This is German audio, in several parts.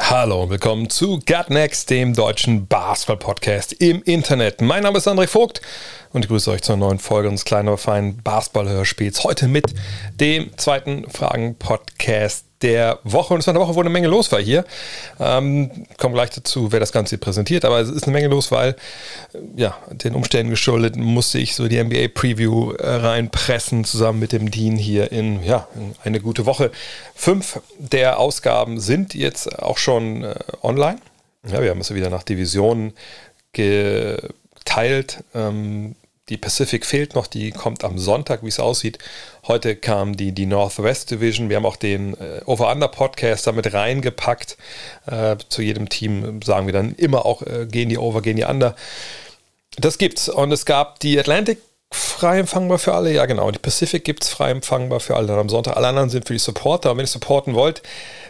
Hallo und willkommen zu Gut Next, dem deutschen Basketball-Podcast im Internet. Mein Name ist André Vogt und ich grüße euch zur neuen Folge unseres kleinen, aber feinen Basketball-Hörspiels. Heute mit dem zweiten Fragen-Podcast der Woche. Und es war eine Woche, wo eine Menge los war hier. Ähm, kommen gleich dazu, wer das Ganze hier präsentiert. Aber es ist eine Menge los, weil äh, ja, den Umständen geschuldet musste ich so die NBA-Preview äh, reinpressen, zusammen mit dem Dean hier in, ja, in eine gute Woche. Fünf der Ausgaben sind jetzt auch schon äh, online. Ja, wir haben es wieder nach Divisionen geteilt. Ähm, die Pacific fehlt noch, die kommt am Sonntag, wie es aussieht. Heute kam die, die Northwest Division. Wir haben auch den äh, Over-Under-Podcast damit reingepackt. Äh, zu jedem Team sagen wir dann immer auch, äh, gehen die Over, gehen die Under. Das gibt's. Und es gab die Atlantic frei empfangbar für alle. Ja, genau. Die Pacific gibt es frei empfangbar für alle dann am Sonntag. Alle anderen sind für die Supporter. Und wenn ihr supporten wollt,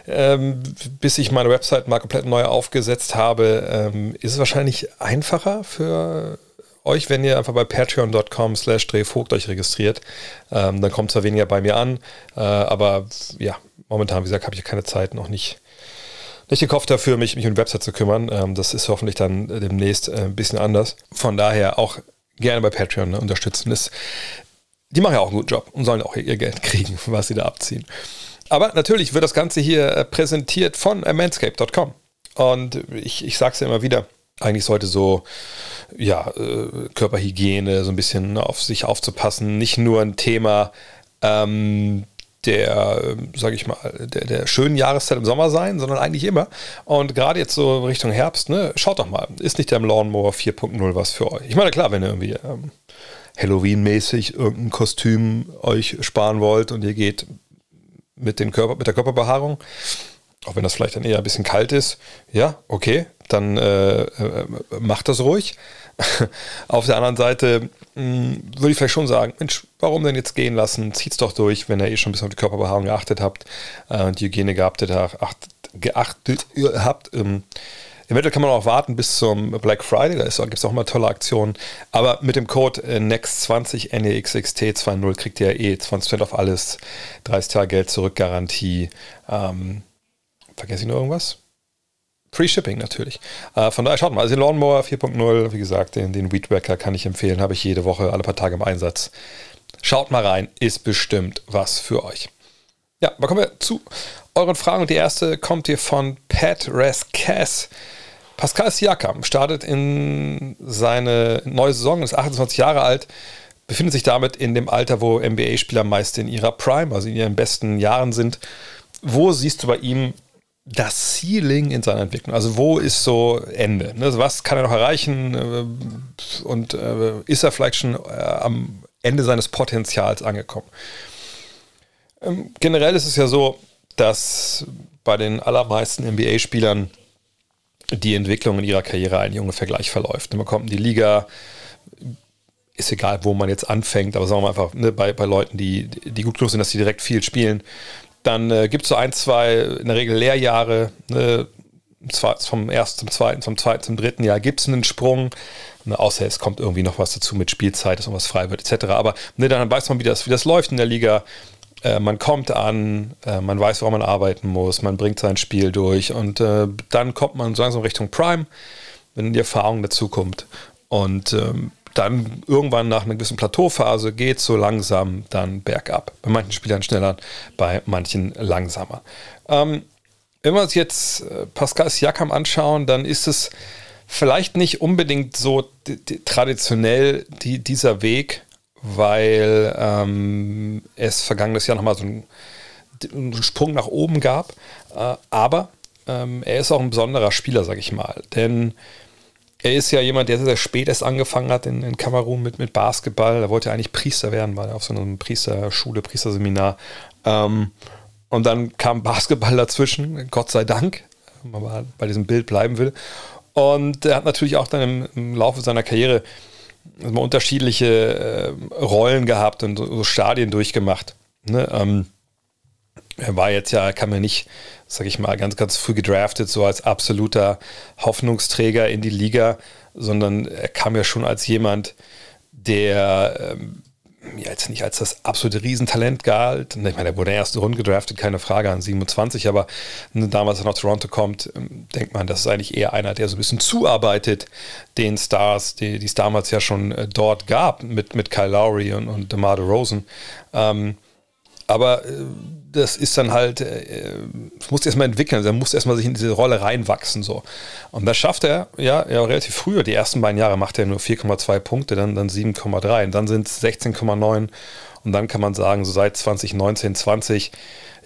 ähm, bis ich meine Website mal komplett neu aufgesetzt habe, ähm, ist es wahrscheinlich einfacher für euch, wenn ihr einfach bei patreon.com slash drehvogt euch registriert. Ähm, dann kommt zwar weniger bei mir an, äh, aber ja, momentan, wie gesagt, habe ich keine Zeit, noch nicht, nicht Kopf dafür, mich, mich um die Website zu kümmern. Ähm, das ist hoffentlich dann demnächst äh, ein bisschen anders. Von daher auch gerne bei Patreon ne, unterstützen. Das, die machen ja auch einen guten Job und sollen auch ihr Geld kriegen, was sie da abziehen. Aber natürlich wird das Ganze hier äh, präsentiert von manscape.com. Und ich, ich sage es ja immer wieder, eigentlich sollte so ja, äh, Körperhygiene, so ein bisschen auf sich aufzupassen, nicht nur ein Thema ähm, der, sage ich mal, der, der schönen Jahreszeit im Sommer sein, sondern eigentlich immer. Und gerade jetzt so Richtung Herbst, ne, schaut doch mal, ist nicht der Lawnmower 4.0 was für euch? Ich meine, klar, wenn ihr irgendwie ähm, Halloween-mäßig irgendein Kostüm euch sparen wollt und ihr geht mit, den Körper, mit der Körperbehaarung, auch wenn das vielleicht dann eher ein bisschen kalt ist, ja, okay, dann äh, äh, macht das ruhig. Auf der anderen Seite mh, hm, würde ich vielleicht schon sagen, Mensch, warum denn jetzt gehen lassen? Zieht's doch durch, wenn ihr eh schon ein bisschen auf die Körperbehaarung geachtet habt äh, und die Hygiene geachtet, achtet, geachtet habt. Ähm, Eventuell kann man auch warten bis zum Black Friday, da gibt es auch immer tolle Aktionen. Aber mit dem Code äh, NEXT20 NEXXT20 kriegt ihr eh 20% auf alles, 30 Tage Geld zurück Garantie. Ähm, vergesse ich noch irgendwas? Free Shipping natürlich. Äh, von daher schaut mal, also den Lawnmower 4.0, wie gesagt, den, den Weedwacker kann ich empfehlen, habe ich jede Woche, alle paar Tage im Einsatz. Schaut mal rein, ist bestimmt was für euch. Ja, aber kommen wir zu euren Fragen. Die erste kommt hier von Pat Rescass. Pascal Siakam startet in seine neue Saison, ist 28 Jahre alt, befindet sich damit in dem Alter, wo NBA-Spieler meist in ihrer Prime, also in ihren besten Jahren sind. Wo siehst du bei ihm das Ceiling in seiner Entwicklung? Also wo ist so Ende? Ne? Was kann er noch erreichen? Äh, und äh, ist er vielleicht schon äh, am Ende seines Potenzials angekommen? Ähm, generell ist es ja so, dass bei den allermeisten NBA-Spielern die Entwicklung in ihrer Karriere eigentlich ungefähr gleich verläuft. Man kommt in die Liga, ist egal, wo man jetzt anfängt, aber sagen wir mal einfach, ne, bei, bei Leuten, die, die gut genug sind, dass sie direkt viel spielen, dann äh, gibt es so ein, zwei, in der Regel Lehrjahre, ne, vom ersten zum zweiten, vom zweiten zum dritten Jahr gibt es einen Sprung. Ne, außer es kommt irgendwie noch was dazu mit Spielzeit, dass irgendwas frei wird, etc. Aber ne, dann weiß man, wie das, wie das läuft in der Liga. Äh, man kommt an, äh, man weiß, woran man arbeiten muss, man bringt sein Spiel durch und äh, dann kommt man so langsam Richtung Prime, wenn die Erfahrung dazu kommt. Und ähm, dann irgendwann nach einer gewissen Plateauphase geht so langsam dann bergab. Bei manchen Spielern schneller, bei manchen langsamer. Ähm, wenn wir uns jetzt äh, Pascal Siakam anschauen, dann ist es vielleicht nicht unbedingt so traditionell die, dieser Weg, weil ähm, es vergangenes Jahr nochmal so einen, einen, Sprung nach oben gab. Äh, aber ähm, er ist auch ein besonderer Spieler, sag ich mal. Denn er ist ja jemand, der sehr, sehr spät erst angefangen hat in, in Kamerun mit, mit Basketball. Er wollte eigentlich Priester werden, weil er auf so einer Priesterschule, Priesterseminar. Ähm, und dann kam Basketball dazwischen, Gott sei Dank, wenn man bei diesem Bild bleiben will. Und er hat natürlich auch dann im, im Laufe seiner Karriere immer unterschiedliche äh, Rollen gehabt und so Stadien durchgemacht. Ne? Ähm, er war jetzt ja, er kam ja nicht, sag ich mal, ganz, ganz früh gedraftet, so als absoluter Hoffnungsträger in die Liga, sondern er kam ja schon als jemand, der ähm, ja, jetzt nicht als das absolute Riesentalent galt. Ich meine, er wurde erste Runde gedraftet, keine Frage, an 27, aber damals, als er nach Toronto kommt, ähm, denkt man, das ist eigentlich eher einer, der so ein bisschen zuarbeitet den Stars, die, es damals ja schon äh, dort gab, mit, mit Kyle Lowry und, und DeMar DeRozan. Ähm, aber äh, das ist dann halt, äh, es muss erstmal entwickeln, er muss erstmal sich in diese Rolle reinwachsen. So. Und das schafft er ja, ja relativ früh. Die ersten beiden Jahre macht er nur 4,2 Punkte, dann, dann 7,3 und dann sind es 16,9 und dann kann man sagen, so seit 2019, 20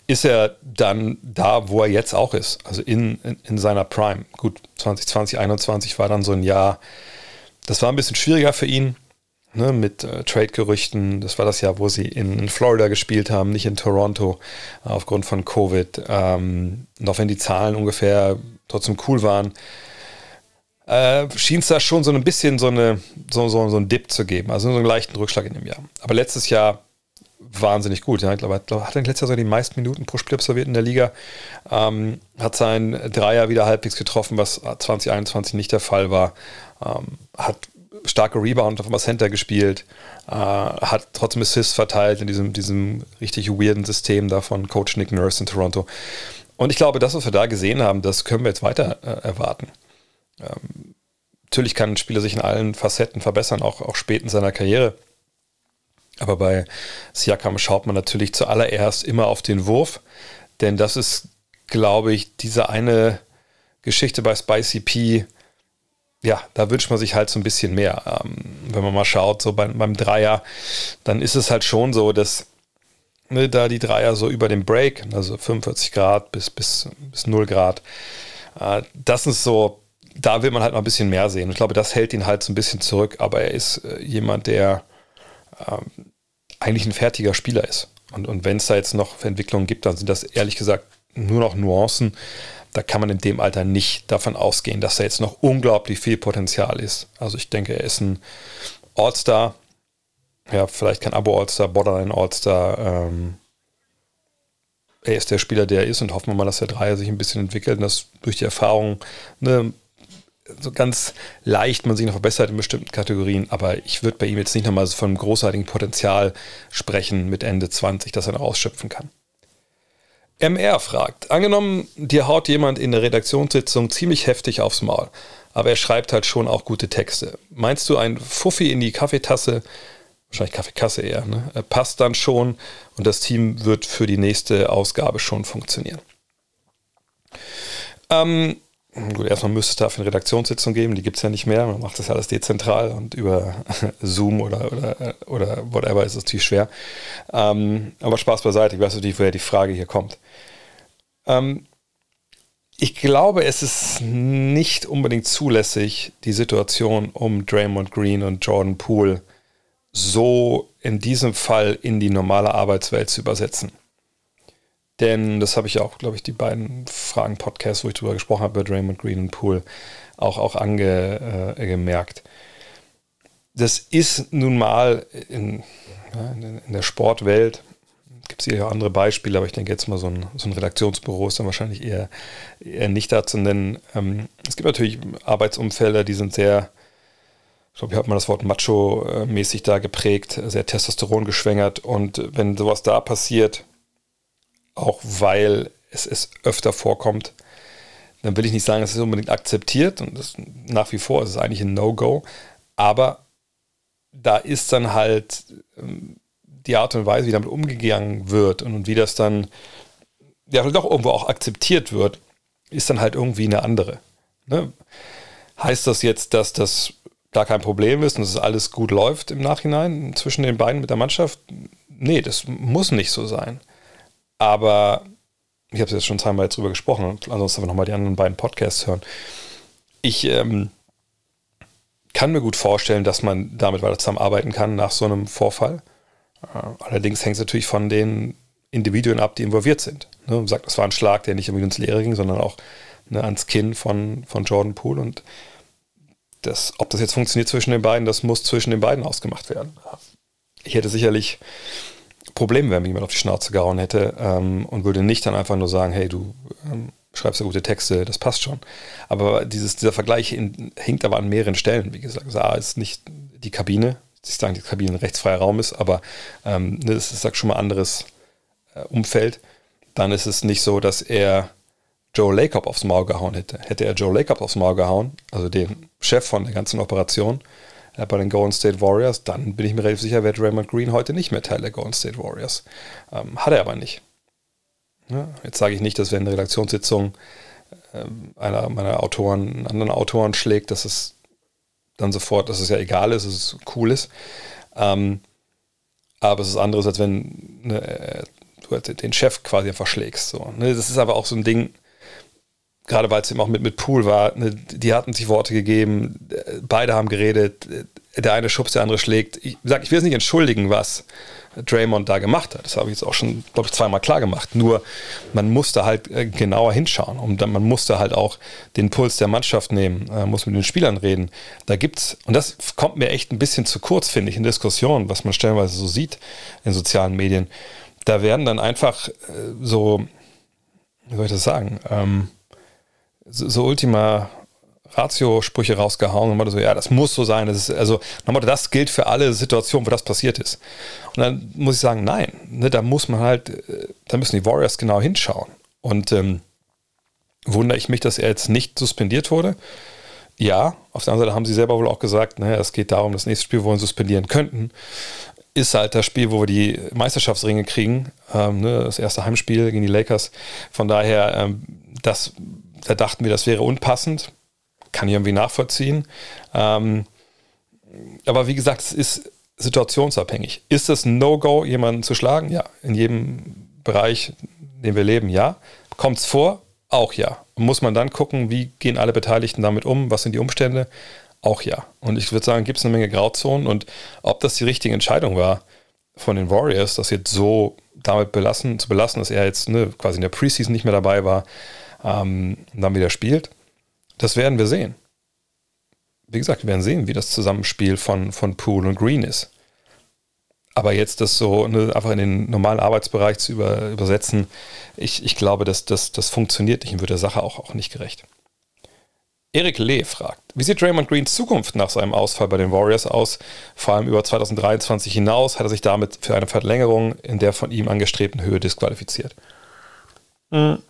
ist er dann da, wo er jetzt auch ist, also in, in, in seiner Prime. Gut, 2020, 2021 war dann so ein Jahr, das war ein bisschen schwieriger für ihn ne, mit äh, Trade-Gerüchten. Das war das Jahr, wo sie in, in, Florida gespielt haben, nicht in Toronto, äh, aufgrund von Covid. Ähm, auch wenn die Zahlen ungefähr trotzdem cool waren, äh, schien es da schon so ein bisschen so, eine, so, so, so einen Dip zu geben, also so einen leichten Rückschlag in dem Jahr. Aber letztes Jahr wahnsinnig gut. Ja. Ich glaube, hat er letztes Jahr so die meisten Minuten pro Spiel absolviert in der Liga. Ähm, hat seinen Dreier wieder halbwegs getroffen, was 2021 nicht der Fall war. Ähm, hat starke Rebound auf dem Center gespielt, äh, hat trotzdem Assists verteilt in diesem, diesem richtig weirden System da von Coach Nick Nurse in Toronto. Und ich glaube, das, was wir da gesehen haben, das können wir jetzt weiter äh, erwarten. Ähm, natürlich kann ein Spieler sich in allen Facetten verbessern, auch, auch spät in seiner Karriere. Aber bei Siakam schaut man natürlich zuallererst immer auf den Wurf, denn das ist, glaube ich, diese eine Geschichte bei Spicy P, ja, da wünscht man sich halt so ein bisschen mehr. Ähm, wenn man mal schaut, so beim, beim Dreier, dann ist es halt schon so, dass ne, da die Dreier so über dem Break, also 45 Grad bis, bis, bis 0 Grad, äh, das ist so, da will man halt mal ein bisschen mehr sehen. Ich glaube, das hält ihn halt so ein bisschen zurück, aber er ist äh, jemand, der ähm, eigentlich ein fertiger Spieler ist. Und, und wenn es da jetzt noch Entwicklungen gibt, dann sind das ehrlich gesagt nur noch Nuancen da kann man in dem Alter nicht davon ausgehen, dass da jetzt noch unglaublich viel Potenzial ist. Also ich denke, er ist ein All-Star, ja, vielleicht kein Abo-All-Star, Borderline All-Star. Ähm, er ist der Spieler, der er ist und hoffen wir mal, dass der Dreier sich ein bisschen entwickelt und dass durch die Erfahrung ne, so ganz leicht man sich noch verbessert in bestimmten Kategorien. Aber ich würde bei ihm jetzt nicht nochmal von einem großartigen Potenzial sprechen mit Ende 20, dass er noch ausschöpfen kann. MR fragt, angenommen, dir haut jemand in der Redaktionssitzung ziemlich heftig aufs Maul, aber er schreibt halt schon auch gute Texte. Meinst du, ein Fuffi in die Kaffeetasse, wahrscheinlich Kaffeekasse eher, ne, passt dann schon und das Team wird für die nächste Ausgabe schon funktionieren? Ähm, Gut, erstmal müsste es dafür eine Redaktionssitzung geben, die gibt es ja nicht mehr. Man macht das ja alles dezentral und über Zoom oder, oder, oder whatever ist es natürlich schwer. Ähm, aber Spaß beiseite, ich weiß nicht, woher die Frage hier kommt. Ähm, ich glaube, es ist nicht unbedingt zulässig, die Situation um Draymond Green und Jordan Poole so in diesem Fall in die normale Arbeitswelt zu übersetzen. Denn das habe ich auch, glaube ich, die beiden Fragen-Podcasts, wo ich drüber gesprochen habe, bei Draymond Green und Poole, auch, auch angemerkt. Ange, äh, das ist nun mal in, in, der Sportwelt, gibt es hier auch andere Beispiele, aber ich denke jetzt mal so ein, so ein Redaktionsbüro ist dann wahrscheinlich eher, eher nicht da zu nennen. Ähm, es gibt natürlich Arbeitsumfelder, die sind sehr, ich glaube, hier hat man das Wort macho-mäßig da geprägt, sehr Testosteron geschwängert und wenn sowas da passiert, auch weil es, es öfter vorkommt, dann will ich nicht sagen, es ist unbedingt akzeptiert und das, nach wie vor ist es eigentlich ein No-Go, aber da ist dann halt ähm, die Art und Weise, wie damit umgegangen wird und, wie das dann ja doch irgendwo auch akzeptiert wird, ist dann halt irgendwie eine andere. Ne? Heißt das jetzt, dass das gar kein Problem ist und dass alles gut läuft im Nachhinein zwischen den beiden mit der Mannschaft? Nee, das muss nicht so sein. Aber ich habe es jetzt schon zweimal drüber gesprochen, ansonsten aber nochmal die anderen beiden Podcasts hören. Ich ähm, kann mir gut vorstellen, dass man damit weiter zusammenarbeiten kann nach so einem Vorfall. Äh, allerdings hängt es natürlich von den Individuen ab, die involviert sind. Ne? Man sagt, das war ein Schlag, der nicht irgendwie ins Leere ging, sondern auch ne, ans Kinn von, von Jordan Poole. Und das, ob das jetzt funktioniert zwischen den beiden, das muss zwischen den beiden ausgemacht werden. Ich hätte sicherlich Probleme, wenn mir jemand auf die Schnauze gehauen hätte ähm, und würde nicht dann einfach nur sagen, hey, du ähm, schreibst ja gute Texte, das passt schon. Aber dieses, dieser Vergleich in, hinkt aber an mehreren Stellen. Wie gesagt, also A ist nicht die Kabine, ich sage, die Kabine ein rechtsfreier Raum ist, aber ähm, ne, das ist schon mal anderes äh, Umfeld. Dann ist es nicht so, dass er Joe Lacob aufs Maul gehauen hätte. Hätte er Joe Lacob aufs Maul gehauen, also den Chef von der ganzen Operation bei den Golden State Warriors, dann bin ich mir relativ sicher, wäre Draymond Green heute nicht mehr Teil der Golden State Warriors. Ähm, hat er aber nicht. Ja, jetzt sage ich nicht, dass wenn eine Redaktionssitzung äh, einer meiner Autoren einen anderen Autoren schlägt, dass es dann sofort, dass es ja egal ist, dass es cool ist. Ähm, aber es ist anderes, als wenn ne, äh, du halt den Chef quasi einfach schlägst. So, ne? Das ist aber auch so ein Ding, gerade weil es eben auch mit, mit Pool war, ne? die hatten sich Worte gegeben, beide haben geredet, der eine schubst, der andere schlägt. Ich sag, ich will es nicht entschuldigen, was Draymond da gemacht hat. Das habe ich jetzt auch schon, glaube ich, zweimal klar gemacht. Nur man musste halt äh, genauer hinschauen und dann, man musste halt auch den Puls der Mannschaft nehmen, äh, muss mit den Spielern reden. Da gibt's, und das kommt mir echt ein bisschen zu kurz, finde ich, in Diskussionen, was man stellenweise so sieht in sozialen Medien. Da werden dann einfach äh, so, wie soll ich das sagen, ähm, so, Ultima Ratio-Sprüche rausgehauen und meinte so, ja, das muss so sein. Das ist, also, das gilt für alle Situationen, wo das passiert ist. Und dann muss ich sagen, nein, ne, da muss man halt, äh, da müssen die Warriors genau hinschauen. Und ähm, wundere ich mich, dass er jetzt nicht suspendiert wurde. Ja, auf der anderen Seite haben sie selber wohl auch gesagt, ne, es geht darum, das nächste Spiel, wo wir suspendieren könnten, ist halt das Spiel, wo wir die Meisterschaftsringe kriegen. Ähm, ne, das erste Heimspiel gegen die Lakers. Von daher, ähm, das, da dachten wir, das wäre unpassend kann ich irgendwie nachvollziehen. Ähm, aber wie gesagt, es ist situationsabhängig. Ist es ein No-Go, jemanden zu schlagen? Ja. In jedem Bereich, in dem wir leben, ja. Kommt es vor? Auch ja. Muss man dann gucken, wie gehen alle Beteiligten damit um? Was sind die Umstände? Auch ja. Und ich würde sagen, gibt es eine Menge Grauzonen und ob das die richtige Entscheidung war von den Warriors, das jetzt so damit belassen, zu belassen, dass er jetzt ne, quasi in der Preseason nicht mehr dabei war ähm, dann wieder spielt, das werden wir sehen. Wie gesagt, wir werden sehen, wie das Zusammenspiel von, von Poole und Green ist. Aber jetzt das so ne, einfach in den normalen Arbeitsbereich zu über, übersetzen, ich, ich glaube, dass das, das funktioniert nicht und wird der Sache auch, auch nicht gerecht. Erik Lee fragt, wie sieht Draymond Greens Zukunft nach seinem Ausfall bei den Warriors aus? Vor allem über 2023 hinaus hat er sich damit für eine Verlängerung in der von ihm angestrebten Höhe disqualifiziert. Hm.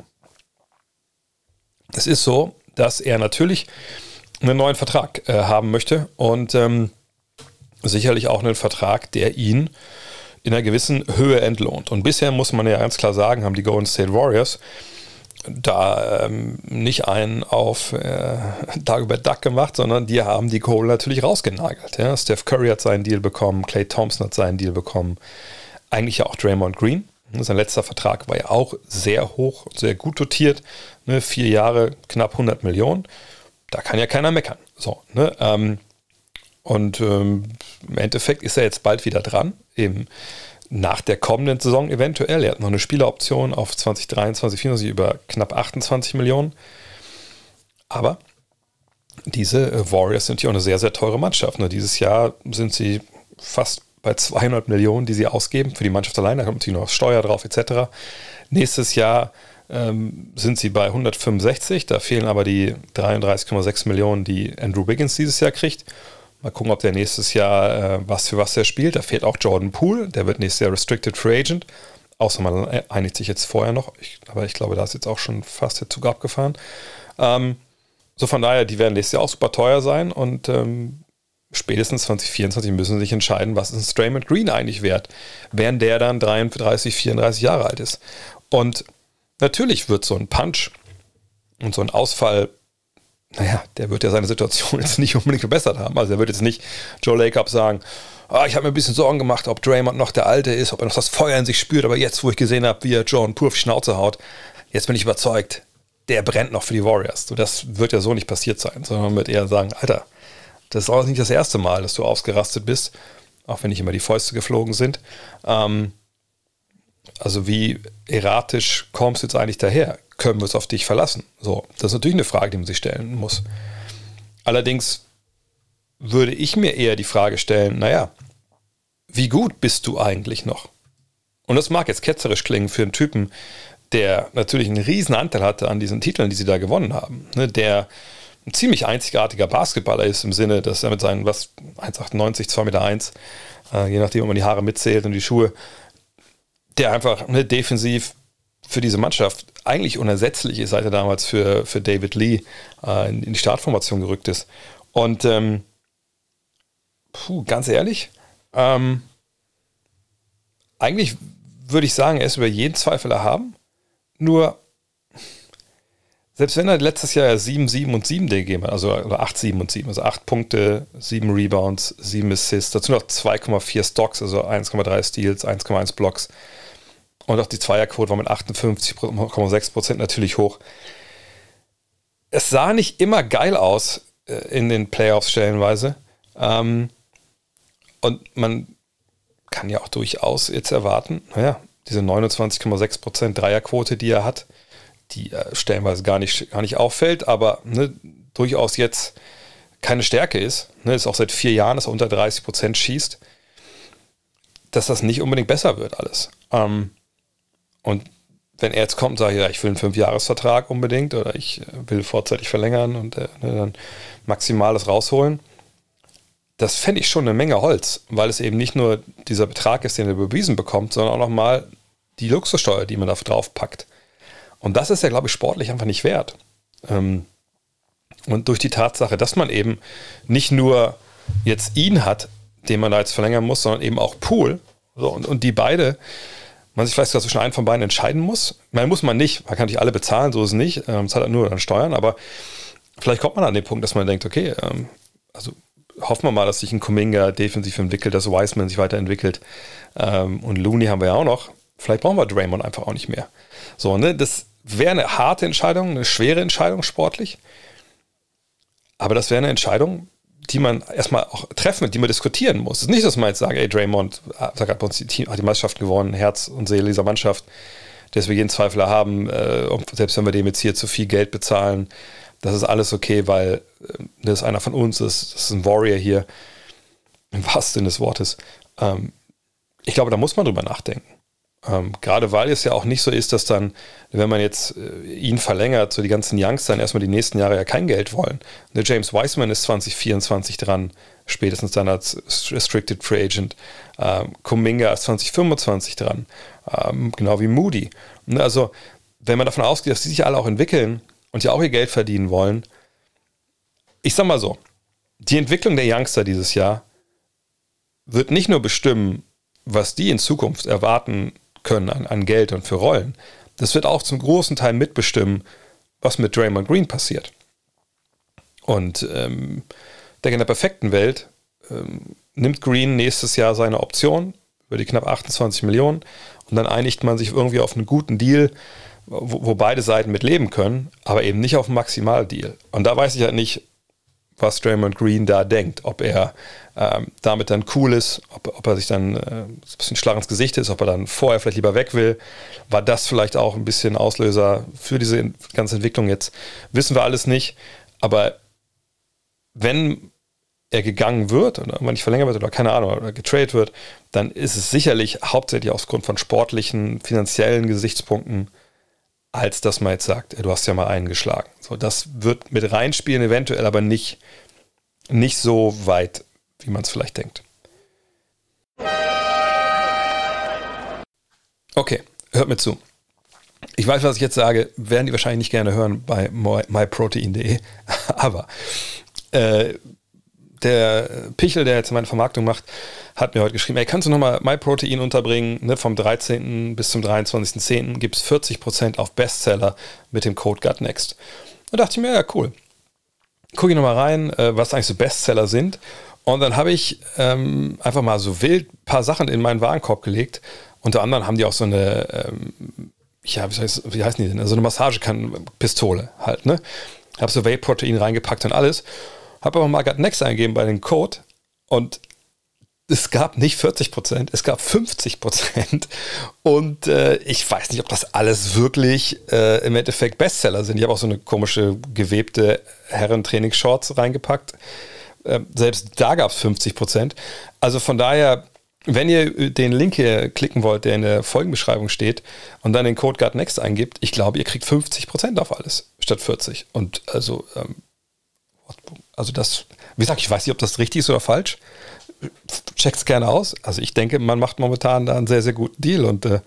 Es ist so, dass er natürlich einen neuen Vertrag äh, haben möchte und ähm, sicherlich auch einen Vertrag, der ihn in einer gewissen Höhe entlohnt. Und bisher muss man ja ganz klar sagen, haben die Golden State Warriors da ähm, nicht einen auf äh, Dagobert Duck gemacht, sondern die haben die Kohle natürlich rausgenagelt. Ja? Steph Curry hat seinen Deal bekommen, Clay Thompson hat seinen Deal bekommen, eigentlich ja auch Draymond Green. Sein letzter Vertrag war ja auch sehr hoch, sehr gut dotiert. Ne? Vier Jahre, knapp 100 Millionen. Da kann ja keiner meckern. So, ne? Ähm, und ähm, im Endeffekt ist er jetzt bald wieder dran, eben nach der kommenden Saison eventuell. Er hat noch eine Spieleroption auf 2023, 2024 über knapp 28 Millionen. Aber diese äh, Warriors sind ja auch eine sehr, sehr teure Mannschaft. Ne? Dieses Jahr sind sie fast bei 200 Millionen, die sie ausgeben für die Mannschaft allein. Da kommt natürlich noch Steuer drauf etc. Nächstes Jahr ähm, sind sie bei 165. Da fehlen aber die 33,6 Millionen, die Andrew Wiggins dieses Jahr kriegt. Mal gucken, ob der nächstes Jahr äh, was für was er spielt. Da fehlt auch Jordan Poole. Der wird nächstes Jahr Restricted Free Agent. Außer man einigt sich jetzt vorher noch. Ich, aber ich glaube, da ist jetzt auch schon fast der Zug abgefahren. Ähm, so von daher, die werden nächstes Jahr auch super teuer sein und ähm, spätestens 2024 müssen sie sich entscheiden, was ist ein Straymond Green eigentlich wert, während der dann 33, 34 Jahre alt ist. Und natürlich wird so ein Punch und so ein Ausfall, naja, der wird ja seine Situation jetzt nicht unbedingt verbessert haben. Also er wird jetzt nicht Joe Lacob sagen, ah, ich habe mir ein bisschen Sorgen gemacht, ob Draymond noch der Alte ist, ob er noch das Feuer in sich spürt, aber jetzt, wo ich gesehen habe, wie er John pur auf die Schnauze haut, jetzt bin ich überzeugt, der brennt noch für die Warriors. So, das wird ja so nicht passiert sein, sondern man wird eher sagen, Alter, das ist auch nicht das erste Mal, dass du ausgerastet bist, auch wenn nicht immer die Fäuste geflogen sind. Ähm, also wie erratisch kommst du jetzt eigentlich daher? Können wir es auf dich verlassen? So, das ist natürlich eine Frage, die man sich stellen muss. Allerdings würde ich mir eher die Frage stellen, naja, wie gut bist du eigentlich noch? Und das mag jetzt ketzerisch klingen für einen Typen, der natürlich einen riesen Anteil hatte an diesen Titeln, die sie da gewonnen haben. Ne, der ein ziemlich einzigartiger Basketballer ist im Sinne, dass er mit seinen, was, 1,98, 2,1 Meter, 1, äh, je nachdem, ob man die Haare mitzählt und die Schuhe, der einfach ne, defensiv für diese Mannschaft eigentlich unersetzlich ist, seit er damals für, für David Lee äh, in, in, die Startformation gerückt ist. Und ähm, puh, ganz ehrlich, ähm, eigentlich würde ich sagen, er ist über jeden Zweifel erhaben. Nur, selbst wenn er letztes Jahr 7, 7 und 7 gegeben hat, also oder 8, 7 und 7, also 8 Punkte, 7 Rebounds, 7 Assists, dazu noch 2,4 Stocks, also 1,3 Steals, 1,1 Blocks. Und auch die Zweierquote war mit 58,6 Prozent natürlich hoch. Es sah nicht immer geil aus äh, in den Playoffs stellenweise. Ähm, und man kann ja auch durchaus jetzt erwarten, naja, diese 29,6% Dreierquote, die er hat, die äh, stellenweise gar nicht, gar nicht auffällt, aber ne, durchaus jetzt keine Stärke ist, ne, ist auch seit vier Jahren, dass er unter 30% schießt, dass das nicht unbedingt besser wird alles. Ähm, und wenn er jetzt kommt und sagt, ja, ich will einen Fünfjahresvertrag unbedingt oder ich will vorzeitig verlängern und äh, ne, dann Maximales rausholen, das fände ich schon eine Menge Holz, weil es eben nicht nur dieser Betrag ist, den er bewiesen bekommt, sondern auch nochmal die Luxussteuer, die man da drauf packt. Und das ist ja, glaube ich, sportlich einfach nicht wert. Ähm, und durch die Tatsache, dass man eben nicht nur jetzt ihn hat, den man da jetzt verlängern muss, sondern eben auch Pool. So, und, und die beide, man sich vielleicht sogar zwischen einen von beiden entscheiden muss. Man muss man nicht, man kann nicht alle bezahlen, so ist es nicht. Ähm, zahlt nur dann Steuern, aber vielleicht kommt man an den Punkt, dass man denkt, okay, ähm, also hoffen wir mal, dass sich ein Kuminga defensiv entwickelt, dass Wiseman sich weiterentwickelt. Und Looney haben wir ja auch noch. Vielleicht brauchen wir Draymond einfach auch nicht mehr. So, ne, das wäre eine harte Entscheidung, eine schwere Entscheidung sportlich. Aber das wäre eine Entscheidung, die man erstmal auch treffen, die man diskutieren muss. Es ist nicht, dass man jetzt sagt, ey, Draymond hat bei uns die, Team, hat die Meisterschaft gewonnen, Herz und Seele dieser Mannschaft, dass wir jeden Zweifler haben, äh, selbst wenn wir dem jetzt hier zu viel Geld bezahlen, das ist alles okay, weil äh, das ist einer von uns, das, das ist ein Warrior hier, im wahrsten Sinne des Wortes. Ähm, ich glaube, da muss man drüber nachdenken. Ähm, gerade weil es ja auch nicht so ist, dass dann, wenn man jetzt äh, ihn verlängert, so die ganzen Youngs dann erstmal die nächsten Jahre ja kein Geld wollen. Der James Wiseman ist 2024 dran, spätestens dann als Restricted Free Agent. Ähm, Kuminga ist 2025 dran, ähm, genau wie Moody. Ne, also, wenn man davon ausgeht, dass die sich alle auch entwickeln, und ja auch ihr Geld verdienen wollen. Ich sag mal so, die Entwicklung der Youngster dieses Jahr wird nicht nur bestimmen, was die in Zukunft erwarten können an, an Geld und für Rollen. Das wird auch zum großen Teil mitbestimmen, was mit Draymond Green passiert. Und ähm, denke, in der perfekten Welt ähm, nimmt Green nächstes Jahr seine Option über die knapp 28 Millionen und dann einigt man sich irgendwie auf einen guten Deal, wo, wo beide Seiten mit leben können, aber eben nicht auf einen Maximaldeal. Und da weiß ich halt nicht, was Draymond Green da denkt, ob er ähm, damit dann cool ist, ob, ob er sich dann äh, ein bisschen schlag ins Gesicht ist, ob er dann vorher vielleicht lieber weg will. War das vielleicht auch ein bisschen Auslöser für diese ganze Entwicklung jetzt? Wissen wir alles nicht. Aber wenn er gegangen wird oder wenn nicht verlängert wird oder keine Ahnung, oder getradet wird, dann ist es sicherlich hauptsächlich aus Grund von sportlichen, finanziellen Gesichtspunkten als dass man jetzt sagt, du hast ja mal einen geschlagen. So, das wird mit reinspielen, eventuell aber nicht, nicht so weit, wie man es vielleicht denkt. Okay, hört mir zu. Ich weiß, was ich jetzt sage, werden die wahrscheinlich nicht gerne hören bei myprotein.de, aber äh, der Pichel, der jetzt meine Vermarktung macht, hat mir heute geschrieben, ey, kannst du nochmal MyProtein unterbringen? Ne, vom 13. bis zum 23.10. gibt es 40% auf Bestseller mit dem Code GutNext. Da dachte ich mir, ja, cool. Gucke ich nochmal rein, äh, was eigentlich so Bestseller sind. Und dann habe ich ähm, einfach mal so wild ein paar Sachen in meinen Warenkorb gelegt. Unter anderem haben die auch so eine, ähm, ja, wie, heißt, wie heißen die denn? So also eine Massagekan-Pistole halt, ne? Habe so Whey-Protein reingepackt und alles. Habe aber mal Next eingegeben bei den Code und es gab nicht 40 Prozent, es gab 50 Prozent. Und äh, ich weiß nicht, ob das alles wirklich äh, im Endeffekt Bestseller sind. Ich habe auch so eine komische gewebte Herrentrainingsshorts reingepackt. Äh, selbst da gab es 50 Prozent. Also von daher, wenn ihr den Link hier klicken wollt, der in der Folgenbeschreibung steht und dann den Code GutNext eingibt, ich glaube, ihr kriegt 50 Prozent auf alles statt 40. Und also, ähm, also das, wie gesagt, ich weiß nicht, ob das richtig ist oder falsch. Checkt es gerne aus. Also ich denke, man macht momentan da einen sehr, sehr guten Deal und äh,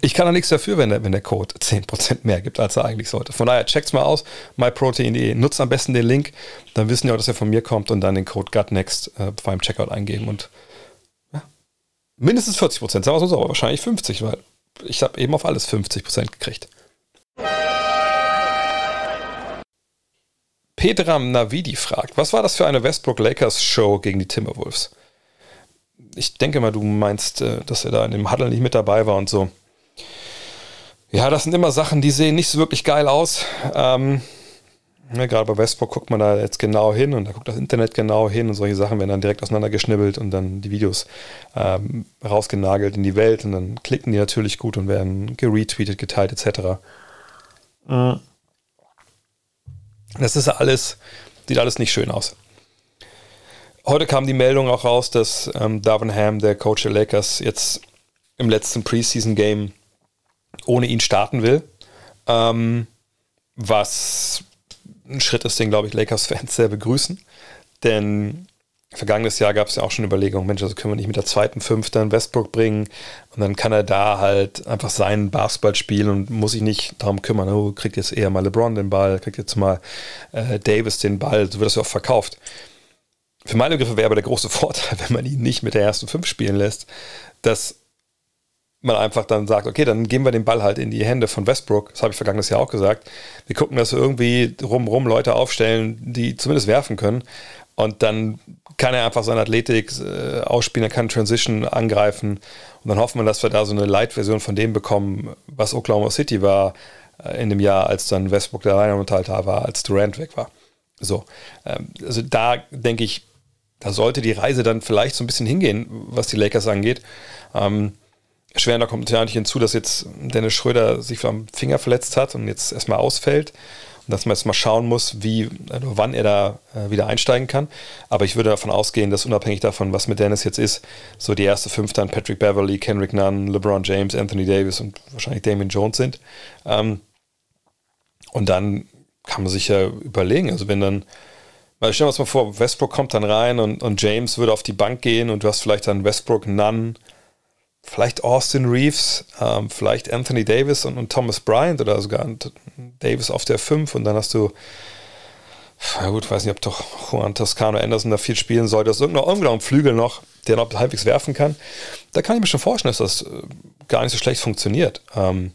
ich kann da nichts dafür, wenn der, wenn der Code 10% mehr gibt, als er eigentlich sollte. Von daher checkt's mal aus, myprotein.de. Nutzt am besten den Link, dann wissen ja auch, dass er von mir kommt und dann den Code GutNext äh, beim Checkout eingeben und ja, mindestens 40%, sagen wir so, aber wahrscheinlich 50, weil ich habe eben auf alles 50% gekriegt. Pedram Navidi fragt, was war das für eine Westbrook Lakers Show gegen die Timberwolves? Ich denke mal, du meinst, äh, dass er da in dem Huddle nicht mit dabei war und so. Ja, das sind immer Sachen, die sehen nicht so wirklich geil aus. Ähm, ja, gerade bei Westbrook guckt man da jetzt genau hin und da guckt das Internet genau hin und solche Sachen werden dann direkt auseinandergeschnibbelt und dann die Videos ähm, rausgenagelt in die Welt und dann klicken die natürlich gut und werden geretweetet, geteilt etc. Mhm. Das ist alles, sieht alles nicht schön aus. Heute kam die Meldung auch raus, dass ähm, Darvin Ham, der Coach der Lakers, jetzt im letzten Preseason-Game ohne ihn starten will. Ähm, was ein Schritt ist, den, glaube ich, Lakers-Fans sehr begrüßen. Denn vergangenes Jahr gab es ja auch schon Überlegungen, Mensch, also können wir nicht mit der zweiten Fünfte in Westbrook bringen und dann kann er da halt einfach seinen Basketball spielen und muss sich nicht darum kümmern, oh, kriegt jetzt eher mal LeBron den Ball, kriegt jetzt mal äh, Davis den Ball, so wird das ja auch verkauft. Für meine Begriffe wäre aber der große Vorteil, wenn man ihn nicht mit der ersten Fünf spielen lässt, dass man einfach dann sagt, okay, dann geben wir den Ball halt in die Hände von Westbrook. Das habe ich vergangenes Jahr auch gesagt. Wir gucken, dass wir irgendwie rumrum Leute aufstellen, die zumindest werfen können. Und dann kann er einfach seine Athletik äh, ausspielen, er kann Transition angreifen. Und dann hoffen wir, dass wir da so eine Light-Version von dem bekommen, was Oklahoma City war äh, in dem Jahr, als dann Westbrook der Alleinunterhalt da war, als Durant weg war. So, ähm, also da denke ich, da sollte die Reise dann vielleicht so ein bisschen hingehen, was die Lakers angeht. Ähm, Schwerender kommt nicht hinzu, dass jetzt Dennis Schröder sich am Finger verletzt hat und jetzt erstmal ausfällt. Dass man jetzt mal schauen muss, wie, also wann er da äh, wieder einsteigen kann. Aber ich würde davon ausgehen, dass unabhängig davon, was mit Dennis jetzt ist, so die erste fünf dann Patrick Beverly, Kendrick Nunn, LeBron James, Anthony Davis und wahrscheinlich Damien Jones sind. Ähm, und dann kann man sich ja überlegen, also wenn dann, weil stellen wir uns mal vor, Westbrook kommt dann rein und, und James würde auf die Bank gehen und du hast vielleicht dann Westbrook, Nunn, vielleicht Austin Reeves, ähm, vielleicht Anthony Davis und, und, Thomas Bryant oder sogar Davis auf der 5 und dann hast du, ja gut, weiß nicht, ob doch Juan Toscano Anderson da viel spielen soll, das ist irgendein, irgendein Flügel noch, der noch halbwegs werfen kann. Da kann ich mir schon vorstellen, dass das äh, gar nicht so schlecht funktioniert. Ähm,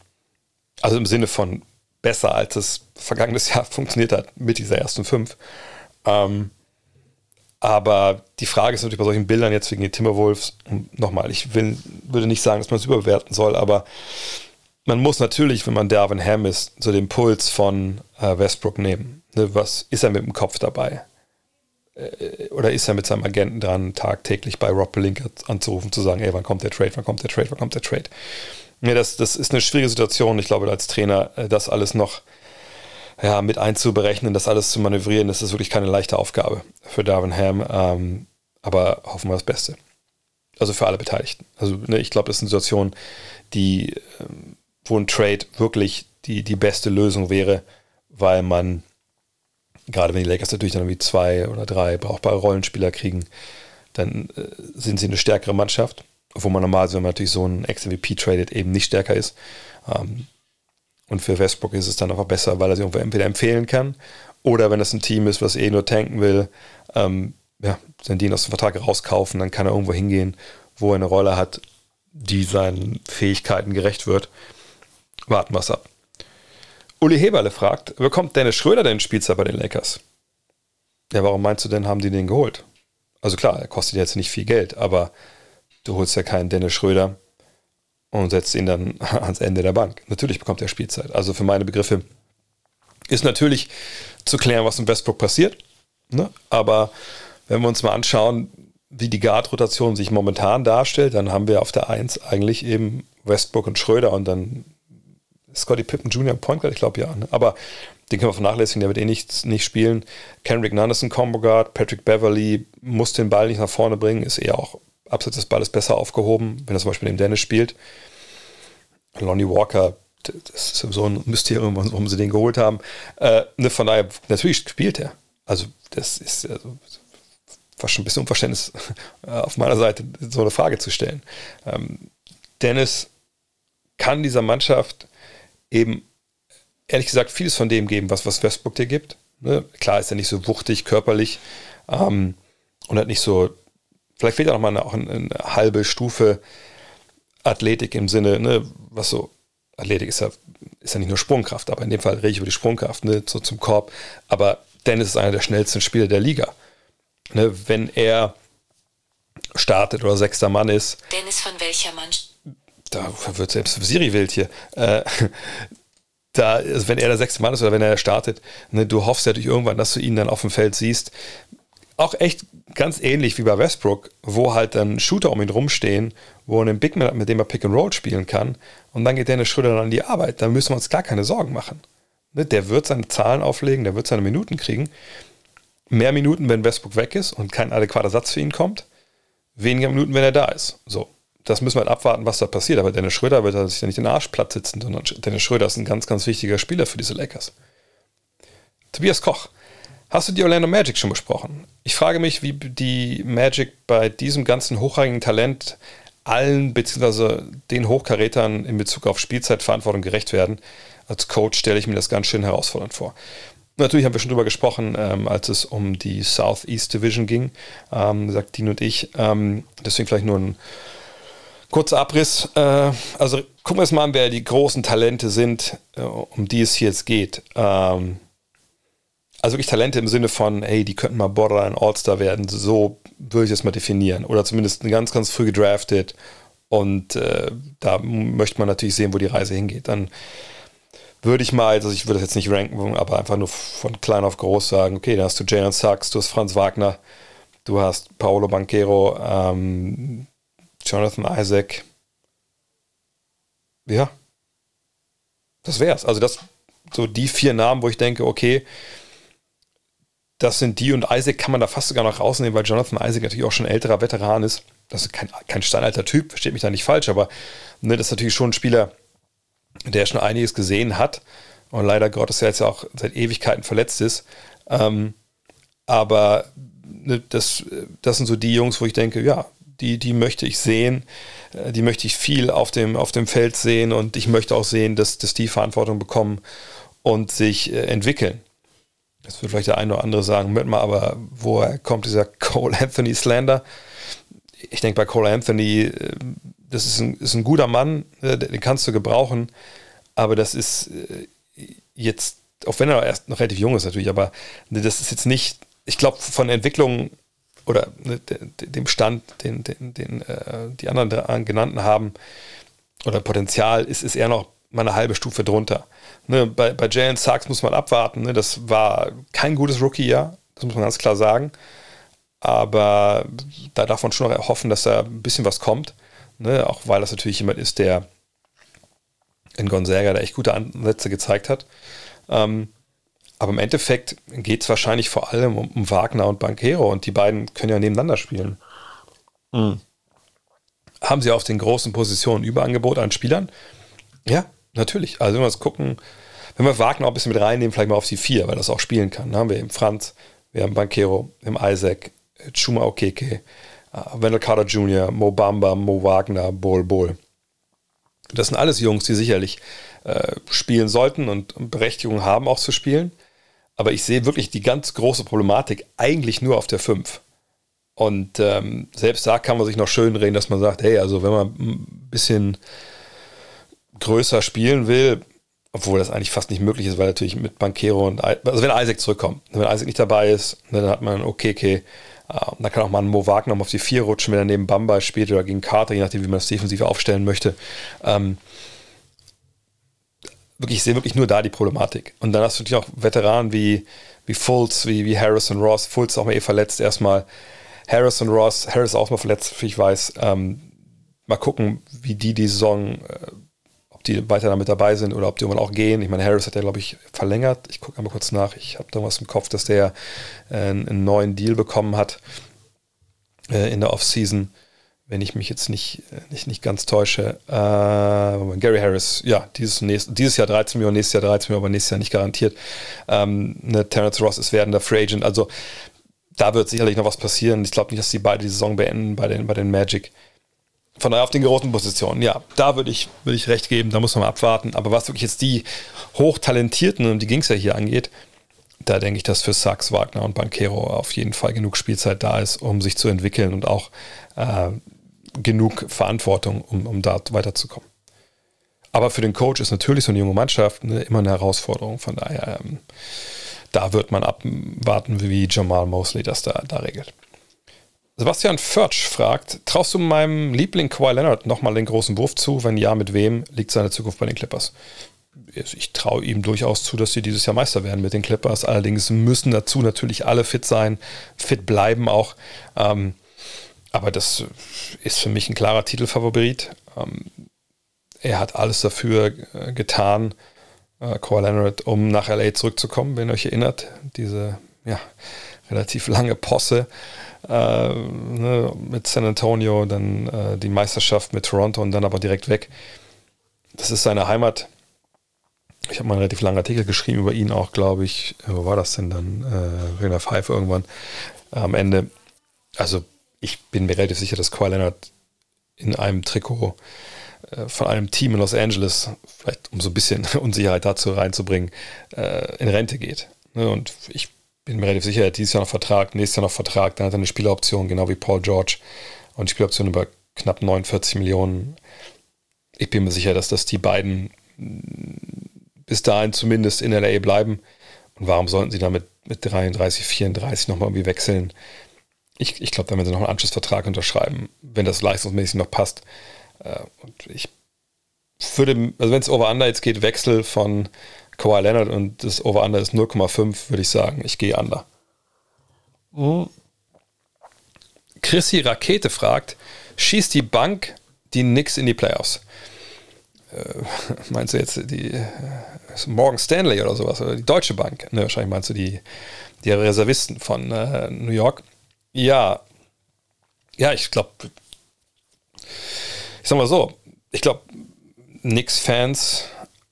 also im Sinne von besser, als es vergangenes Jahr funktioniert hat mit dieser ersten 5. Ähm, aber die Frage ist natürlich bei solchen Bildern jetzt wegen den Timberwolves, nochmal, ich will, würde nicht sagen, dass man es überbewerten soll, aber man muss natürlich, wenn man Darvin Ham ist, so den Puls von äh, Westbrook nehmen. Ne, was ist er mit dem Kopf dabei? Äh, oder ist er mit seinem Agenten dran, tagtäglich bei Rob Pelinka anzurufen, zu sagen, ey, wann kommt der Trade, wann kommt der Trade, wann kommt der Trade? Ja, das, das ist eine schwierige Situation. Ich glaube, als Trainer äh, das alles noch ja, mit einzuberechnen, das alles zu manövrieren, das ist wirklich keine leichte Aufgabe für Darwin Ham. Ähm, aber hoffen wir das Beste. Also für alle Beteiligten. Also ne, ich glaube, das ist eine Situation, die, ähm, wo ein Trade wirklich die, die beste Lösung wäre, weil man, gerade wenn die Lakers natürlich dann irgendwie zwei oder drei brauchbare Rollenspieler kriegen, dann äh, sind sie eine stärkere Mannschaft, obwohl man normalerweise, wenn man natürlich so einen Ex-MVP tradet, eben nicht stärker ist. Ähm, und für Westbrook ist es dann einfach besser, weil er sich entweder empfehlen kann oder wenn es ein Team ist, was eh nur tanken will, ähm, ja, wenn die ihn aus dem Vertrag rauskaufen, dann kann er irgendwo hingehen, wo er eine Rolle hat, die seinen Fähigkeiten gerecht wird. Warten wir es ab. Uli Heberle fragt, bekommt Dennis Schröder denn Spielzeit bei den Lakers? Ja, warum meinst du denn, haben die den geholt? Also klar, er kostet jetzt nicht viel Geld, aber du holst ja keinen Dennis Schröder, und setzt ihn dann ans Ende der Bank. Natürlich bekommt er Spielzeit. Also für meine Begriffe ist natürlich zu klären, was im Westbrook passiert. Ne? Aber wenn wir uns mal anschauen, wie die Guard-Rotation sich momentan darstellt, dann haben wir auf der 1 eigentlich eben Westbrook und Schröder und dann Scotty Pippen Jr. Point Guard, ich glaube ja. Ne? Aber den können wir vernachlässigen, der wird eh nicht, nicht spielen. Kendrick Nunn ist ein Combo Guard, Patrick Beverly muss den Ball nicht nach vorne bringen, ist eher auch abseits des Balles besser aufgehoben, wenn er zum Beispiel neben Dennis spielt. Lonnie Walker, das ist so ein Mysterium, warum sie den geholt haben. Äh, ne, von daher, natürlich spielt er. Also, das ist also, fast schon ein bisschen Unverständnis auf meiner Seite, so eine Frage zu stellen. Ähm, Dennis kann dieser Mannschaft eben ehrlich gesagt vieles von dem geben, was, was Westbrook dir gibt. Ne? Klar ist er nicht so wuchtig, körperlich ähm, und hat nicht so, vielleicht fehlt auch noch mal eine, auch eine, eine halbe Stufe Athletik im Sinne, ne, was so, Athletik ist ja, ist ja nicht nur Sprungkraft, aber in dem Fall rede ich über die Sprungkraft, ne, so zum Korb. Aber Dennis ist einer der schnellsten Spieler der Liga. Ne, wenn er startet oder sechster Mann ist. Dennis von welcher Mannschaft? Da wird selbst Siri wild hier. Äh, da, also wenn er der sechste Mann ist oder wenn er startet, ne, du hoffst ja durch irgendwann, dass du ihn dann auf dem Feld siehst. Auch echt ganz ähnlich wie bei Westbrook, wo halt dann Shooter um ihn rumstehen, wo er einen Big Man hat, mit dem er Pick and Roll spielen kann. Und dann geht Dennis Schröder dann an die Arbeit. Da müssen wir uns gar keine Sorgen machen. Ne, der wird seine Zahlen auflegen, der wird seine Minuten kriegen. Mehr Minuten, wenn Westbrook weg ist und kein adäquater Satz für ihn kommt. Weniger Minuten, wenn er da ist. So das müssen wir halt abwarten, was da passiert. Aber Dennis Schröder wird sich ja nicht den Arsch platt sitzen, sondern Dennis Schröder ist ein ganz, ganz wichtiger Spieler für diese Lakers. Tobias Koch, hast du die Orlando Magic schon besprochen? Ich frage mich, wie die Magic bei diesem ganzen hochrangigen Talent allen bzw. den Hochkarätern in Bezug auf Spielzeitverantwortung gerecht werden. Als Coach stelle ich mir das ganz schön herausfordernd vor. Natürlich haben wir schon drüber gesprochen, ähm, als es um die Southeast Division ging, ähm, sagt Dean und ich. Ähm, deswegen vielleicht nur ein Kurzer Abriss. Äh, also gucken wir uns mal an, wer die großen Talente sind, äh, um die es hier jetzt geht. Ähm, also wirklich Talente im Sinne von, hey, die könnten mal Borderline All-Star werden. So würde ich es mal definieren. Oder zumindest ganz, ganz früh gedraftet. Und äh, da möchte man natürlich sehen, wo die Reise hingeht. Dann würde ich mal, also ich würde das jetzt nicht ranken, aber einfach nur von klein auf groß sagen, okay, da hast du Jalen Sachs, du hast Franz Wagner, du hast Paolo Banquero, ähm, Jonathan Isaac. Ja. Das wär's. Also das, so die vier Namen, wo ich denke, okay, das sind die und Isaac kann man da fast sogar noch rausnehmen, weil Jonathan Isaac natürlich auch schon älterer Veteran ist. Das ist kein, kein steinalter Typ, versteht mich da nicht falsch, aber ne, das ist natürlich schon ein Spieler, der schon einiges gesehen hat und leider Gottes ja jetzt auch seit Ewigkeiten verletzt ist. Ähm, aber ne, das, das sind so die Jungs, wo ich denke, ja, die, die möchte ich sehen, äh, die möchte ich viel auf dem, auf dem Feld sehen und ich möchte auch sehen, dass, dass die Verantwortung bekommen und sich äh, entwickeln. Jetzt wird vielleicht der eine oder andere sagen, Moment mal, aber woher kommt dieser Cole Anthony Slander? Ich denke bei Cole Anthony, äh, das ist ein, ist ein guter Mann, den kannst du gebrauchen, aber das ist jetzt, auch wenn er erst noch relativ jung ist natürlich, aber das ist jetzt nicht, ich glaube, von Entwicklung oder ne, dem Stand, den, den, den äh, die anderen genannten haben, oder Potenzial, ist, ist eher noch mal eine halbe Stufe drunter. Ne, bei, bei Jalen Sachs muss man abwarten. Ne, das war kein gutes Rookie-Jahr, das muss man ganz klar sagen. Aber da darf man schon noch hoffen, dass da ein bisschen was kommt. Ne, auch weil das natürlich jemand ist, der in Gonzaga da echt gute Ansätze gezeigt hat. Ähm, aber im Endeffekt geht es wahrscheinlich vor allem um, um, Wagner und Banquero und die beiden können ja nebeneinander spielen. Mhm. Haben sie auf den großen Positionen Überangebot an Spielern? Ja, natürlich. Also wenn wir uns gucken, wenn wir Wagner auch ein bisschen mit reinnehmen, vielleicht mal auf die vier, weil das auch spielen kann. Dann haben wir eben Franz, wir haben Banquero, haben Isaac, Chuma Okeke, uh, Wendell Carter Jr., Mo Bamba, Mo Wagner, Bol Bol. Das sind alles Jungs, die sicherlich äh, spielen sollten und Berechtigung haben, auch zu spielen. Aber ich sehe wirklich die ganz große Problematik eigentlich nur auf der 5. Und ähm, selbst da kann man sich noch schön reden, dass man sagt, hey, also wenn man ein bisschen größer spielen will, obwohl das eigentlich fast nicht möglich ist, weil natürlich mit Banquero und also wenn Isaac zurückkommt, wenn Isaac nicht dabei ist, dann hat man okay, okay, uh, dann kann auch mal ein Mo Wagner auf die 4 rutschen, wenn er neben Bamba spielt oder gegen Carter, je nachdem, wie man das defensiv aufstellen möchte. Ähm, wirklich, ich sehe wirklich nur da die Problematik. Und dann hast du natürlich auch Veteranen wie, wie Fultz, wie, wie Harrison Ross. Fultz auch mal eh verletzt erstmal. Harrison Ross, Harris auch mal verletzt, wie ich weiß. Ähm, mal gucken, wie die die Saison, äh, ob die weiter damit dabei sind oder ob die irgendwann auch gehen. Ich meine, Harris hat ja, glaube ich, verlängert. Ich gucke einmal kurz nach. Ich habe da was im Kopf, dass der äh, einen neuen Deal bekommen hat äh, in der Offseason wenn ich mich jetzt nicht, äh, nicht, nicht ganz täusche. Äh, Gary Harris, ja, dieses, nächst, dieses Jahr 13 Millionen, nächstes Jahr 13 Millionen, aber nächstes Jahr nicht garantiert. Ähm, ne, Terrence Ross ist werdender Free Agent. Also da wird sicherlich noch was passieren. Ich glaube nicht, dass die beide die Saison beenden bei den, bei den Magic. Von daher auf den großen Positionen, ja, da würde ich, würd ich recht geben, da muss man mal abwarten. Aber was wirklich jetzt die hochtalentierten, und die ging es ja hier angeht, da denke ich, dass für Sachs, Wagner und Banquero auf jeden Fall genug Spielzeit da ist, um sich zu entwickeln und auch äh, genug Verantwortung, um, um da weiterzukommen. Aber für den Coach ist natürlich so eine junge Mannschaft ne, immer eine Herausforderung. Von daher, ähm, da wird man abwarten, wie Jamal Mosley das da, da regelt. Sebastian Förtsch fragt: Traust du meinem Liebling Kawhi Leonard nochmal den großen Wurf zu? Wenn ja, mit wem liegt seine Zukunft bei den Clippers? Ich traue ihm durchaus zu, dass sie dieses Jahr Meister werden mit den Clippers. Allerdings müssen dazu natürlich alle fit sein, fit bleiben auch. Ähm, aber das ist für mich ein klarer Titelfavorit. Ähm, er hat alles dafür äh, getan, äh, Kawhi Leonard, um nach LA zurückzukommen, wenn ihr euch erinnert. Diese ja, relativ lange Posse äh, ne, mit San Antonio, dann äh, die Meisterschaft mit Toronto und dann aber direkt weg. Das ist seine Heimat. Ich habe mal einen relativ langen Artikel geschrieben über ihn auch, glaube ich. Wo war das denn dann? Äh, der Five irgendwann am Ende. Also ich bin mir relativ sicher, dass Kawhi Leonard in einem Trikot äh, von einem Team in Los Angeles, vielleicht um so ein bisschen Unsicherheit dazu reinzubringen, äh, in Rente geht. Ne? Und ich bin mir relativ sicher, er hat dieses Jahr noch Vertrag, nächstes Jahr noch Vertrag, dann hat er eine Spieleroption, genau wie Paul George. Und die Spieleroption über knapp 49 Millionen. Ich bin mir sicher, dass das die beiden bis dahin zumindest in LA bleiben. Und warum sollten sie damit mit 33, 34 nochmal irgendwie wechseln? ich, ich glaube, wenn sie noch einen Anschlussvertrag unterschreiben, wenn das leistungsmäßig noch passt. Äh, und ich würde, also wenn es Over-Under jetzt geht, Wechsel von Kawhi Leonard und das Over-Under ist 0,5, würde ich sagen, ich gehe under. Mhm. Chrissy Rakete fragt, schießt die Bank die Knicks in die Playoffs? Äh, meinst du jetzt die äh, Morgan Stanley oder sowas, oder die Deutsche Bank? Ne, wahrscheinlich meinst du die, die Reservisten von äh, New York. Ja, ja, ich glaube, ich sag mal so, ich glaube, Knicks-Fans,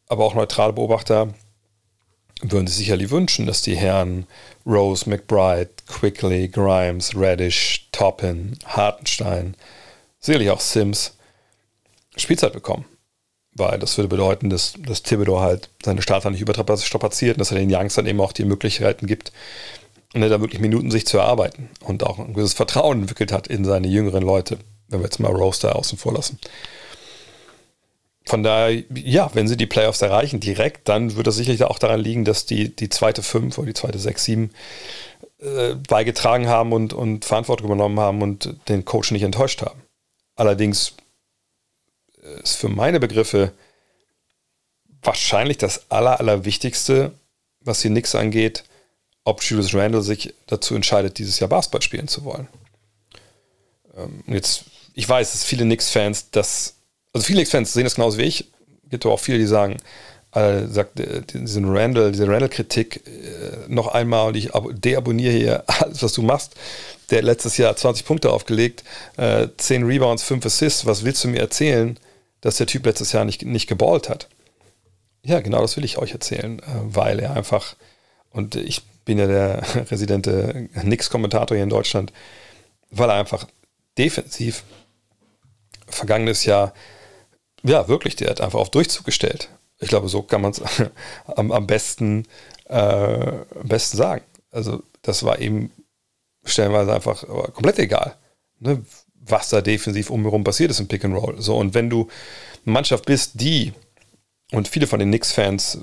aber auch neutrale Beobachter würden sich sicherlich wünschen, dass die Herren Rose, McBride, Quickly, Grimes, Radish, Toppin, Hartenstein, sicherlich auch Sims Spielzeit bekommen. Weil das würde bedeuten, dass, dass Thibodeau halt seine Starter nicht überstrapaziert und dass er den Youngs dann eben auch die Möglichkeiten gibt, ne, da wirklich Minuten sich zu erarbeiten und auch ein gewisses Vertrauen entwickelt hat in seine jüngeren Leute, wenn wir jetzt mal Roaster außen vor lassen. Von daher, ja, wenn sie die Playoffs erreichen direkt, dann wird das sicherlich auch daran liegen, dass die, die zweite 5 oder die zweite 6, 7 äh, beigetragen haben und, und Verantwortung übernommen haben und den Coach nicht enttäuscht haben. Allerdings ist für meine Begriffe wahrscheinlich das Aller, Allerwichtigste, was die Knicks angeht, ob Julius Randle sich dazu entscheidet, dieses Jahr Basketball spielen zu wollen. Ähm, jetzt, ich weiß, dass viele Knicks-Fans das, also viele Knicks-Fans sehen das genauso wie ich. Es gibt auch viele, die sagen, äh, sagt äh, diesen Randall, diese Randall-Kritik äh, noch einmal und ich deabonniere hier alles, was du machst. Der hat letztes Jahr 20 Punkte aufgelegt, äh, 10 Rebounds, 5 Assists. Was willst du mir erzählen, dass der Typ letztes Jahr nicht, nicht geballt hat? Ja, genau das will ich euch erzählen, äh, weil er einfach, und ich bin ja der residente Nix-Kommentator hier in Deutschland, weil er einfach defensiv vergangenes Jahr, ja, wirklich, der hat einfach auf Durchzug gestellt. Ich glaube, so kann man es am, am, besten, äh, am besten sagen. Also, das war eben stellenweise einfach komplett egal, ne, was da defensiv umherum passiert ist im Pick and Roll. So, und wenn du eine Mannschaft bist, die, und viele von den Knicks-Fans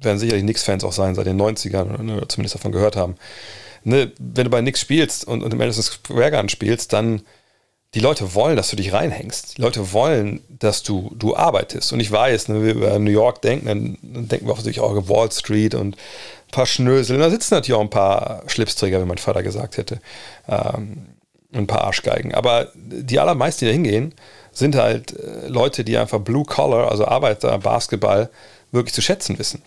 werden sicherlich Knicks-Fans auch sein seit den 90ern oder ne, zumindest davon gehört haben. Ne, wenn du bei Knicks spielst und, und im Madison Square Garden spielst, dann die Leute wollen, dass du dich reinhängst. Die Leute wollen, dass du, du arbeitest. Und ich weiß, ne, wenn wir über New York denken, dann, dann denken wir offensichtlich auch Wall Street und ein paar Schnösel. Und da sitzen natürlich auch ein paar Schlipsträger, wie mein Vater gesagt hätte. Ähm, ein paar Arschgeigen. Aber die allermeisten, die da hingehen, sind halt äh, Leute, die einfach Blue Collar, also Arbeiter-Basketball, wirklich zu schätzen wissen.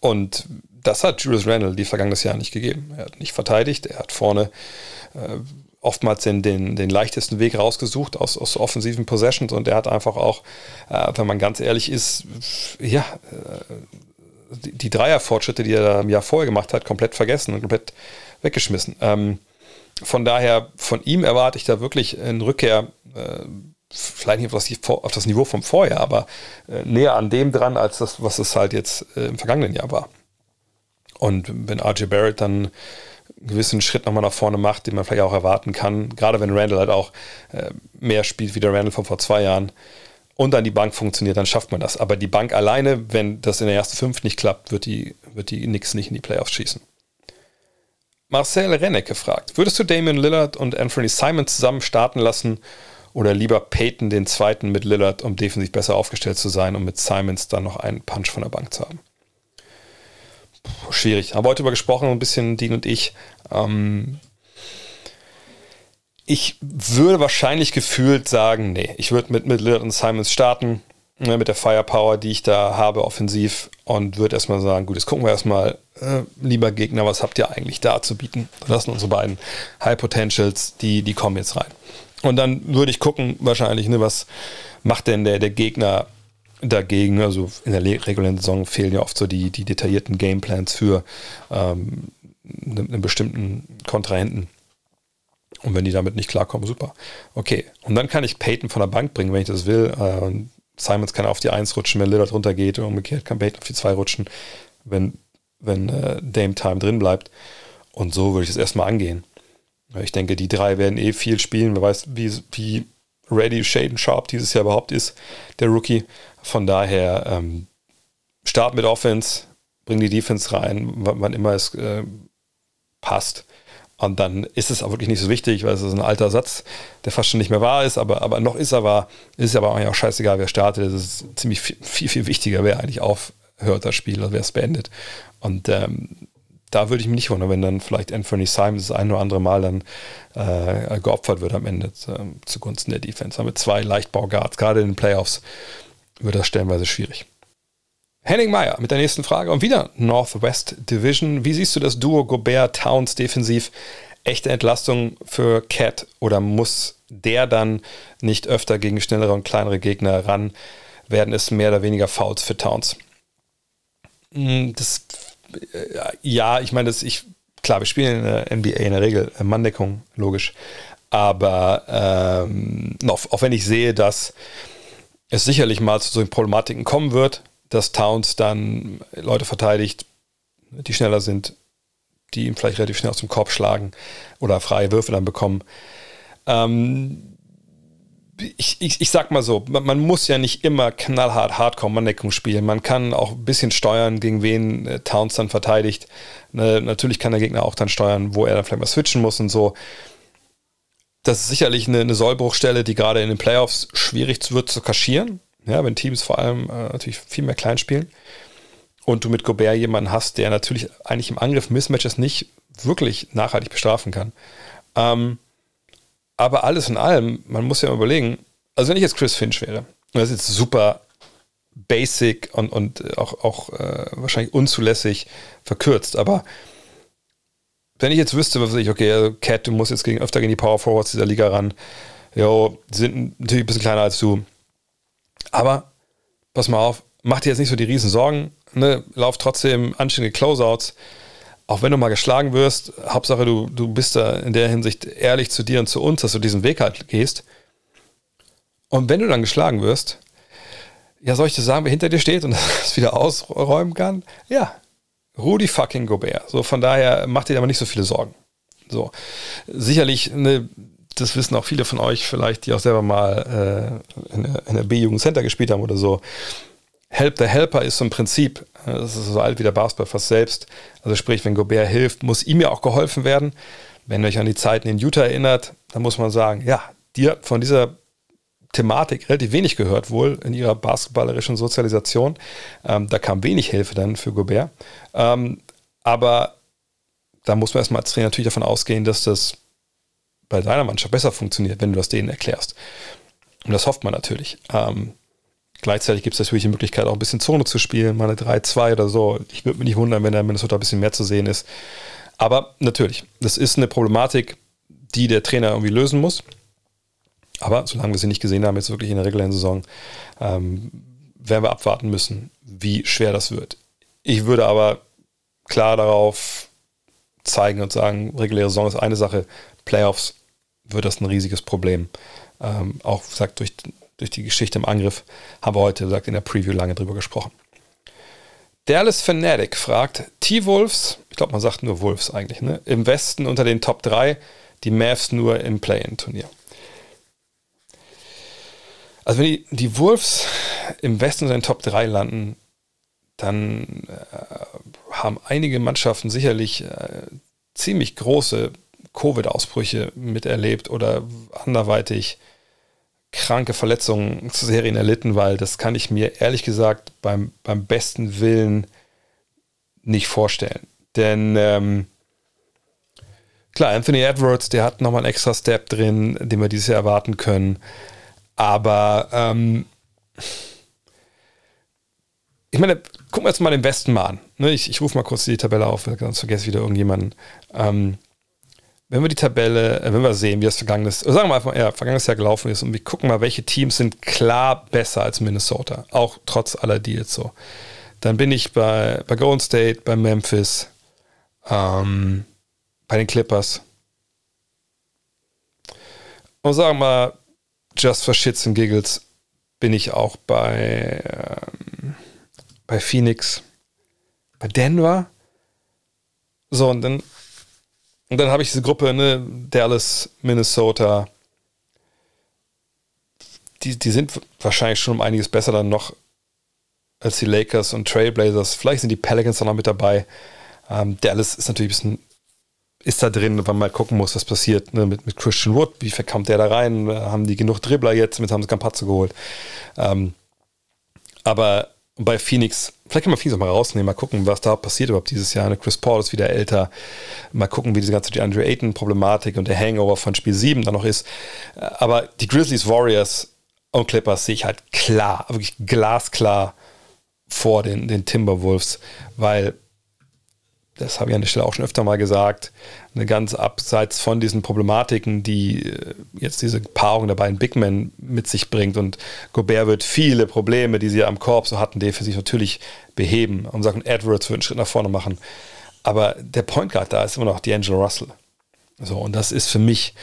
Und das hat Julius Randle die vergangenes Jahr nicht gegeben. Er hat nicht verteidigt, er hat vorne äh, oftmals den, den, den leichtesten Weg rausgesucht aus, aus offensiven Possessions und er hat einfach auch, äh, wenn man ganz ehrlich ist, ja, äh, die, die Dreierfortschritte, die er da im Jahr vorher gemacht hat, komplett vergessen und komplett weggeschmissen. Ähm, von daher, von ihm erwarte ich da wirklich eine Rückkehr, äh, vielleicht nicht auf das, auf das, Niveau vom Vorjahr, aber äh, näher an dem dran, als das, was es halt jetzt äh, im vergangenen Jahr war. Und wenn RJ Barrett dann einen gewissen Schritt nochmal nach vorne macht, den man vielleicht auch erwarten kann, gerade wenn Randall halt auch äh, mehr spielt wie der Randall von vor zwei Jahren und dann die Bank funktioniert, dann schafft man das. Aber die Bank alleine, wenn das in der ersten fünf nicht klappt, wird die, wird die Knicks nicht in die Playoffs schießen. Marcel Renneck gefragt, würdest du Damian Lillard und Anthony Simon zusammen starten lassen oder lieber Peyton den zweiten mit Lillard, um defensiv besser aufgestellt zu sein und mit Simons dann noch einen Punch von der Bank zu haben? Schwierig. Haben wir heute darüber gesprochen, ein bisschen Dean und ich. Ähm, ich würde wahrscheinlich gefühlt sagen, nee, ich würde mit, mit Lillard und Simons starten, ne, mit der Firepower, die ich da habe, offensiv, und würde erstmal sagen, gut, jetzt gucken wir erstmal, äh, lieber Gegner, was habt ihr eigentlich da zu bieten? Das sind unsere beiden High Potentials, die, die kommen jetzt rein. Und dann würde ich gucken, wahrscheinlich, ne, was macht denn der, der Gegner dagegen? Also in der regulären Saison fehlen ja oft so die, die detaillierten Gameplans für ähm, einen, einen bestimmten Kontrahenten. Und wenn die damit nicht klarkommen, super. Okay. Und dann kann ich Peyton von der Bank bringen, wenn ich das will. Äh, Simons kann auf die 1 rutschen, wenn Lillard runtergeht. Und umgekehrt kann Peyton auf die 2 rutschen, wenn, wenn äh, Dame Time drin bleibt. Und so würde ich das erstmal angehen. Ich denke, die drei werden eh viel spielen. Wer weiß, wie, wie ready Shaden Sharp dieses Jahr überhaupt ist, der Rookie. Von daher ähm, Start mit Offense, bring die Defense rein, wann immer es äh, passt. Und dann ist es auch wirklich nicht so wichtig, weil es ist ein alter Satz, der fast schon nicht mehr wahr ist, aber, aber noch ist er wahr. Ist aber auch scheißegal, wer startet. Es ist ziemlich viel, viel, viel wichtiger, wer eigentlich aufhört das Spiel oder wer es beendet. Und ähm, da würde ich mich nicht wundern, wenn dann vielleicht Anthony Simons das ein oder andere Mal dann äh, geopfert wird am Ende äh, zugunsten der Defense. Aber mit zwei Leichtbauguards, gerade in den Playoffs, wird das stellenweise schwierig. Henning Meyer mit der nächsten Frage und wieder Northwest Division. Wie siehst du das Duo Gobert-Towns defensiv? Echte Entlastung für Cat oder muss der dann nicht öfter gegen schnellere und kleinere Gegner ran? Werden es mehr oder weniger Fouls für Towns? Hm, das, äh, ja, ich meine, das, ich, klar, wir spielen in der NBA in der Regel Manndeckung, logisch. Aber ähm, auch wenn ich sehe, dass es sicherlich mal zu solchen Problematiken kommen wird, dass Towns dann Leute verteidigt, die schneller sind, die ihn vielleicht relativ schnell aus dem Korb schlagen oder freie Würfe dann bekommen. Ähm, ich, ich, ich sag mal so, man, man, muss ja nicht immer knallhart Hardcore-Manndeckung spielen. Man kann auch ein bisschen steuern, gegen wen äh, Towns dann verteidigt. Ne, natürlich kann der Gegner auch dann steuern, wo er dann vielleicht mal switchen muss und so. Das ist sicherlich eine, eine Sollbruchstelle, die gerade in den Playoffs schwierig wird zu kaschieren. Ja, wenn Teams vor allem äh, natürlich viel mehr klein spielen und du mit Gobert jemanden hast, der natürlich eigentlich im Angriff Mismatches nicht wirklich nachhaltig bestrafen kann. Ähm, aber alles in allem, man muss ja überlegen, also wenn ich jetzt Chris Finch wäre, das ist jetzt super basic und, und auch, auch äh, wahrscheinlich unzulässig verkürzt, aber wenn ich jetzt wüsste, was ich, okay, also Cat, du musst jetzt gegen, öfter gegen die Power Forwards dieser Liga ran, jo, die sind natürlich ein bisschen kleiner als du, aber pass mal auf, mach dir jetzt nicht so die riesen Sorgen. Ne? Lauf trotzdem anständige Closeouts. Auch wenn du mal geschlagen wirst, Hauptsache du, du bist da in der Hinsicht ehrlich zu dir und zu uns, dass du diesen Weg halt gehst. Und wenn du dann geschlagen wirst, ja, soll ich dir sagen, wer hinter dir steht und das wieder ausräumen kann? Ja, Rudi fucking Gobert. So, von daher macht dir aber nicht so viele Sorgen. So, sicherlich eine das wissen auch viele von euch vielleicht, die auch selber mal äh, in der, der B-Jugend Center gespielt haben oder so. Help the Helper ist so ein Prinzip, das ist so alt wie der Basketball fast selbst. Also sprich, wenn Gobert hilft, muss ihm ja auch geholfen werden. Wenn ihr euch an die Zeiten in Utah erinnert, dann muss man sagen, ja, dir von dieser Thematik relativ wenig gehört wohl in ihrer basketballerischen Sozialisation. Ähm, da kam wenig Hilfe dann für Gobert. Ähm, aber da muss man erstmal als Trainer natürlich davon ausgehen, dass das bei deiner Mannschaft besser funktioniert, wenn du das denen erklärst. Und das hofft man natürlich. Ähm, gleichzeitig gibt es natürlich die Möglichkeit, auch ein bisschen Zone zu spielen, mal eine 3-2 oder so. Ich würde mich nicht wundern, wenn da Minnesota ein bisschen mehr zu sehen ist. Aber natürlich, das ist eine Problematik, die der Trainer irgendwie lösen muss. Aber solange wir sie nicht gesehen haben, jetzt wirklich in der regulären Saison, ähm, werden wir abwarten müssen, wie schwer das wird. Ich würde aber klar darauf zeigen und sagen, reguläre Saison ist eine Sache, Playoffs wird das ein riesiges Problem. Ähm, auch gesagt, durch, durch die Geschichte im Angriff haben wir heute gesagt, in der Preview lange drüber gesprochen. Dallas Fanatic fragt, T-Wolves, ich glaube, man sagt nur Wolves eigentlich, ne? im Westen unter den Top 3, die Mavs nur im Play-In-Turnier. Also wenn die, die Wolves im Westen unter den Top 3 landen, dann äh, haben einige Mannschaften sicherlich äh, ziemlich große Covid-Ausbrüche miterlebt oder anderweitig kranke Verletzungen zu Serien erlitten, weil das kann ich mir ehrlich gesagt beim, beim besten Willen nicht vorstellen. Denn ähm, klar, Anthony Edwards, der hat nochmal einen extra Step drin, den wir dieses Jahr erwarten können. Aber ähm, ich meine, gucken wir jetzt mal den Westen mal an. Ne, ich, ich rufe mal kurz die Tabelle auf, sonst vergesse ich wieder irgendjemanden. Ähm, wenn wir die Tabelle, äh, wenn wir sehen, wie das vergangenes, sagen wir einfach, ja, vergangenes Jahr gelaufen ist und wir gucken mal, welche Teams sind klar besser als Minnesota, auch trotz aller Deals so. Dann bin ich bei, bei Golden State, bei Memphis, ähm, bei den Clippers. Und sagen wir mal, just for shits and giggles bin ich auch bei, ähm, bei Phoenix, bei Denver. So, und dann und dann habe ich diese Gruppe, ne, Dallas, Minnesota. Die, die sind wahrscheinlich schon um einiges besser dann noch als die Lakers und Trailblazers. Vielleicht sind die Pelicans dann noch mit dabei. Ähm, Dallas ist natürlich ein bisschen, ist da drin, weil man mal gucken muss, was passiert ne, mit, mit Christian Wood. Wie verkommt der da rein? Haben die genug Dribbler jetzt? Mit haben sie Campazzo geholt. Ähm, aber bei Phoenix, vielleicht kann man Phoenix auch mal rausnehmen, mal gucken, was da passiert überhaupt dieses Jahr. Ne? Chris Paul ist wieder älter. Mal gucken, wie diese ganze DeAndre Ayton-Problematik und der Hangover von Spiel 7 da noch ist. Aber die Grizzlies, Warriors und Clippers sehe ich halt klar, wirklich glasklar vor den, den Timberwolves, weil das habe ich an der Stelle auch schon öfter mal gesagt, eine ganz abseits von diesen Problematiken, die äh, jetzt diese Paarung der beiden Big Men mit sich bringt. Und Gobert wird viele Probleme, die sie am Korb so hatten, defensiv natürlich beheben. Und sagen, Edwards wird einen Schritt nach vorne machen. Aber der Point Guard da ist immer noch D'Angelo Russell. So, und das ist für mich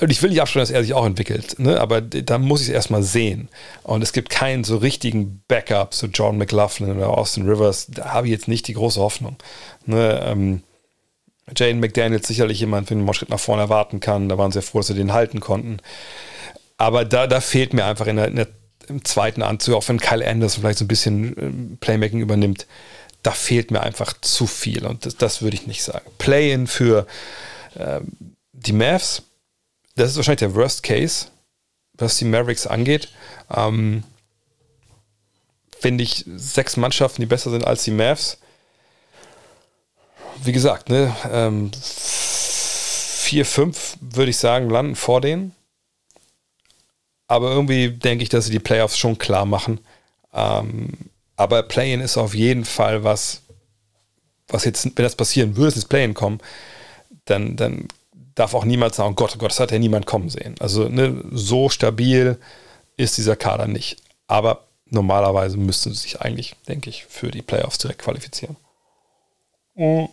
und ich will nicht abstellen, dass er sich auch entwickelt, ne? aber da muss ich es erstmal sehen. Und es gibt keinen so richtigen Backup, so John McLaughlin oder Austin Rivers. Da habe ich jetzt nicht die große Hoffnung. Ne? Ähm, Jane McDaniel ist sicherlich jemand, den man einen Schritt nach vorne erwarten kann. Da waren sie froh, dass sie den halten konnten. Aber da, da fehlt mir einfach in der, in der, im zweiten Anzug, auch wenn Kyle Anderson vielleicht so ein bisschen ähm, Playmaking übernimmt, da fehlt mir einfach zu viel. Und das, das würde ich nicht sagen. Play-in für ähm, die Mavs das ist wahrscheinlich der Worst Case, was die Mavericks angeht. Ähm, Finde ich sechs Mannschaften, die besser sind als die Mavs. Wie gesagt, ne, ähm, vier, fünf würde ich sagen, landen vor denen. Aber irgendwie denke ich, dass sie die Playoffs schon klar machen. Ähm, aber Play-In ist auf jeden Fall was, was jetzt, wenn das passieren würde, ins Play-In kommen, dann, dann darf auch niemand sagen, oh Gott, oh Gott, das hat ja niemand kommen sehen. Also ne, so stabil ist dieser Kader nicht. Aber normalerweise müssten sie sich eigentlich, denke ich, für die Playoffs direkt qualifizieren. Mhm.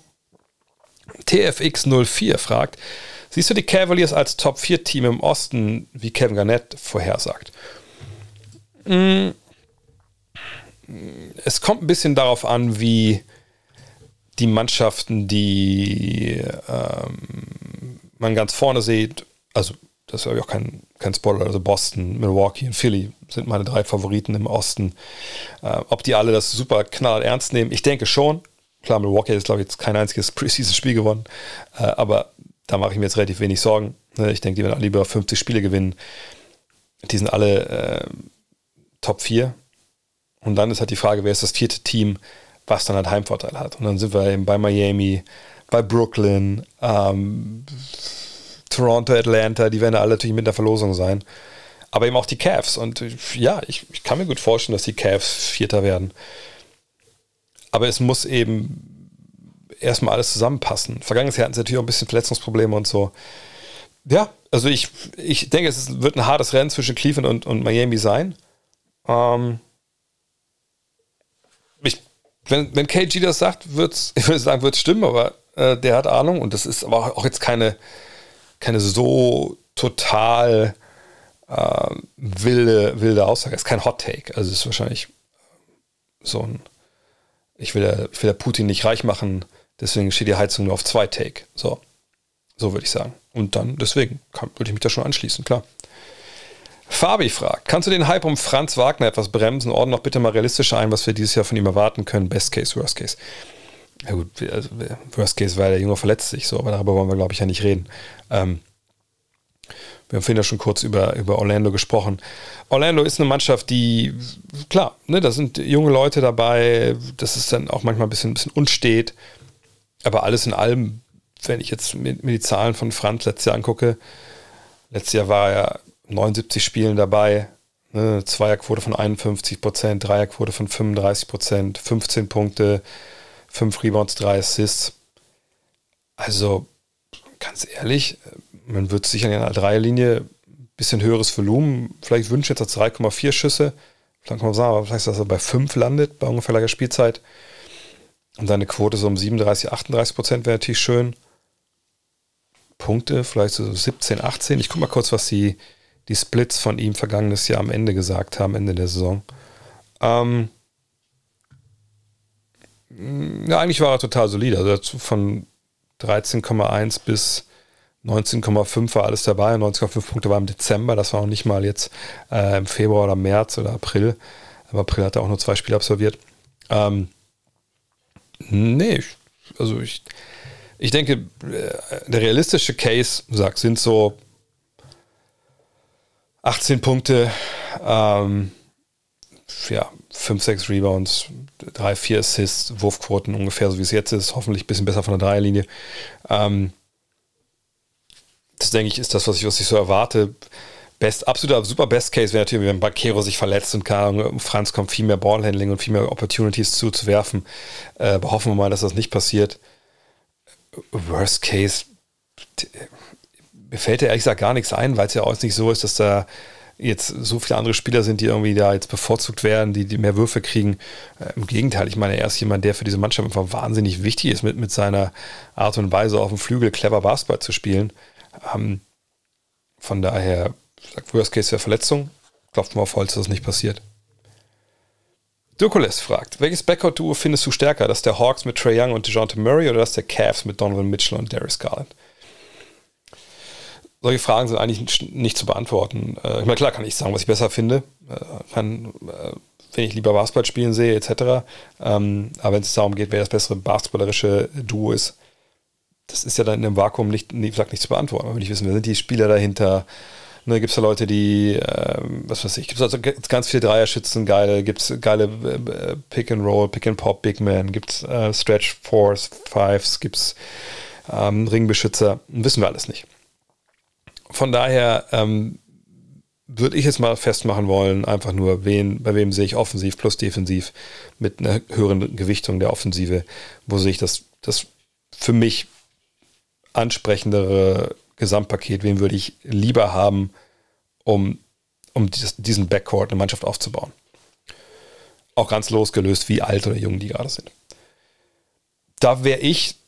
TFX04 fragt, siehst du die Cavaliers als Top-4-Team im Osten, wie Kevin Garnett vorhersagt? Mhm. Es kommt ein bisschen darauf an, wie die Mannschaften, die ähm, man ganz vorne sieht, also das ist ja auch kein, kein Spoiler, also Boston, Milwaukee und Philly sind meine drei Favoriten im Osten. Äh, ob die alle das super knall ernst nehmen, ich denke schon. Klar, Milwaukee ist, glaube ich, jetzt kein einziges Preseason-Spiel gewonnen, äh, aber da mache ich mir jetzt relativ wenig Sorgen. Ne? Ich denke, die werden lieber 50 Spiele gewinnen. Die sind alle äh, Top 4. Und dann ist halt die Frage, wer ist das vierte Team, was dann halt Heimvorteil hat. Und dann sind wir eben bei Miami, bei Brooklyn, ähm, Toronto, Atlanta, die werden alle natürlich mit der Verlosung sein. aber eben auch die Cavs. Und ja, ich, ich kann mir gut vorstellen, dass die Cavs Vierter werden. Aber es muss eben erstmal alles zusammenpassen. Vergangenes Jahr hatten sie natürlich auch ein bisschen Verletzungsprobleme und so. Ja, also ich, ich denke, es wird ein hartes Rennen zwischen Cleveland und, und Miami sein. Ähm, ich, wenn, wenn KG das sagt, wird's, ich würde sagen, wird es stimmen, aber äh, der hat Ahnung und das ist aber auch jetzt keine, keine so total äh, wilde, wilde Aussage. Es ist kein Hot Take. Also es ist wahrscheinlich so ein, ich will, ja, ich will ja Putin nicht reich machen, deswegen steht die Heizung nur auf zwei Take. So, so würde ich sagen. Und dann, deswegen würde ich mich da schon anschließen, klar. Fabi fragt, kannst du den Hype um Franz Wagner etwas bremsen? Ordne doch bitte mal realistisch ein, was wir dieses Jahr von ihm erwarten können. Best Case, Worst Case. Ja gut, also Worst Case war der Junge verletzt sich so, aber darüber wollen wir, glaube ich, ja nicht reden. Ähm, wir haben vorhin ja schon kurz über, über Orlando gesprochen. Orlando ist eine Mannschaft, die, klar, ne, da sind junge Leute dabei, das ist dann auch manchmal ein bisschen, ein bisschen unstet, aber alles in allem, wenn ich jetzt mir, die Zahlen von Franz letztes Jahr angucke, letztes Jahr war er 79 Spielen dabei, ne, Zweierquote von 51 Prozent, Dreierquote von 35 Prozent, 15 Punkte, 5 Rebounds, 3 Assists. Also, ganz ehrlich, man wird sich an der Dreierlinie ein bisschen höheres Volumen vielleicht wünschen, jetzt als 3,4 Schüsse. Vielleicht kann man sagen, aber vielleicht, dass er bei 5 landet, bei ungefähr gleicher Spielzeit. Und seine Quote so um 37, 38 Prozent wäre natürlich schön. Punkte, vielleicht so 17, 18. Ich gucke mal kurz, was die, die Splits von ihm vergangenes Jahr am Ende gesagt haben, Ende der Saison. Ähm, ja, eigentlich war er total solide. Also von 13,1 bis 19,5 war alles dabei. 19,5 Punkte war im Dezember. Das war auch nicht mal jetzt äh, im Februar oder März oder April. Im April hat er auch nur zwei Spiele absolviert. Ähm, nee, also ich, ich denke, äh, der realistische Case, sagt, sind so 18 Punkte, ähm, ja, 5, 6 Rebounds, 3, 4 Assists, Wurfquoten ungefähr so wie es jetzt ist, hoffentlich ein bisschen besser von der Dreierlinie. Ähm, das denke ich, ist das, was ich, was ich so erwarte. Best, absoluter super Best Case wäre natürlich, wenn Bakero sich verletzt und kann, Franz kommt viel mehr Ballhandling und viel mehr Opportunities zuzuwerfen. Äh, hoffen wir mal, dass das nicht passiert. Worst Case, mir fällt ja ehrlich gesagt gar nichts ein, weil es ja auch nicht so ist, dass da jetzt so viele andere Spieler sind, die irgendwie da jetzt bevorzugt werden, die, die mehr Würfe kriegen. Äh, Im Gegenteil, ich meine, er ist jemand, der für diese Mannschaft einfach wahnsinnig wichtig ist, mit, mit seiner Art und Weise auf dem Flügel clever Basketball zu spielen. Ähm, von daher, sagt Worst Case wäre Verletzung. Klopft mal auf Holz, dass das nicht passiert. Dirkules fragt, welches Backcourt-Duo findest du stärker? Das der Hawks mit Trey Young und DeJounte Murray oder das der Cavs mit Donovan Mitchell und Darius Garland? Solche Fragen sind eigentlich nicht zu beantworten. Äh, ich meine, klar kann ich sagen, was ich besser finde. Äh, kann, äh, wenn ich lieber Basketball spielen sehe, etc. Ähm, aber wenn es darum geht, wer das bessere basketballerische Duo ist, das ist ja dann in einem Vakuum nicht, wie gesagt, nicht zu beantworten. Man will nicht wissen, wer sind die Spieler dahinter. Ne, gibt es da Leute, die, äh, was weiß ich, gibt es also ganz viele Dreierschützen, geile, gibt es geile äh, Pick and Roll, Pick and Pop, Big Man, gibt es äh, Stretch Fours, Fives, gibt es ähm, Ringbeschützer, wissen wir alles nicht. Von daher ähm, würde ich jetzt mal festmachen wollen, einfach nur, wen, bei wem sehe ich offensiv plus defensiv mit einer höheren Gewichtung der Offensive, wo sehe ich das, das für mich ansprechendere Gesamtpaket, wen würde ich lieber haben, um, um diesen Backcourt eine Mannschaft aufzubauen. Auch ganz losgelöst, wie alt oder jung die gerade sind. Da wäre ich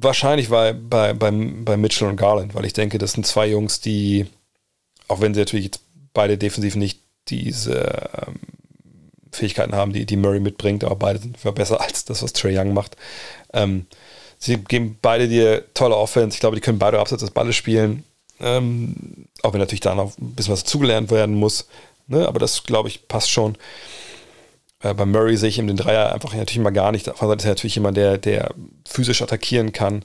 wahrscheinlich bei, bei, bei, bei Mitchell und Garland, weil ich denke, das sind zwei Jungs, die, auch wenn sie natürlich beide defensiv nicht diese ähm, Fähigkeiten haben, die, die Murray mitbringt, aber beide sind besser als das, was Trey Young macht. Ähm, Sie geben beide dir tolle Offense. Ich glaube, die können beide abseits des Balles spielen. Ähm, auch wenn natürlich da noch ein bisschen was zugelernt werden muss. Ne? Aber das, glaube ich, passt schon. Äh, bei Murray sehe ich ihm den Dreier einfach natürlich mal gar nicht. Auf der ist er natürlich jemand, der, der physisch attackieren kann.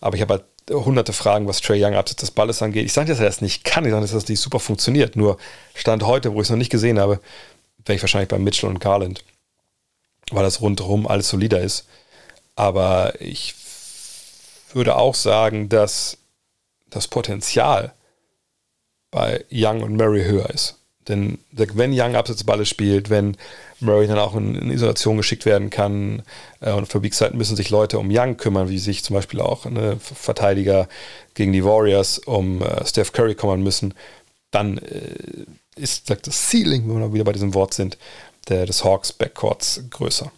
Aber ich habe halt hunderte Fragen, was Trey Young abseits des Balles angeht. Ich sage nicht, dass er das nicht kann. Ich sage, dass das nicht super funktioniert. Nur Stand heute, wo ich es noch nicht gesehen habe, wäre ich wahrscheinlich bei Mitchell und Garland. Weil das rundherum alles solider ist. Aber ich würde auch sagen, dass das Potenzial bei Young und Murray höher ist. Denn wenn Young Absetzballe spielt, wenn Murray dann auch in, Isolation geschickt werden kann äh, und für Big Side müssen sich Leute um Young kümmern, wie sich zum Beispiel auch eine Verteidiger gegen die Warriors um äh, Steph Curry kümmern müssen, dann äh, ist das Ceiling, wenn wir wieder bei diesem Wort sind, der, des Hawks Backcourts größer.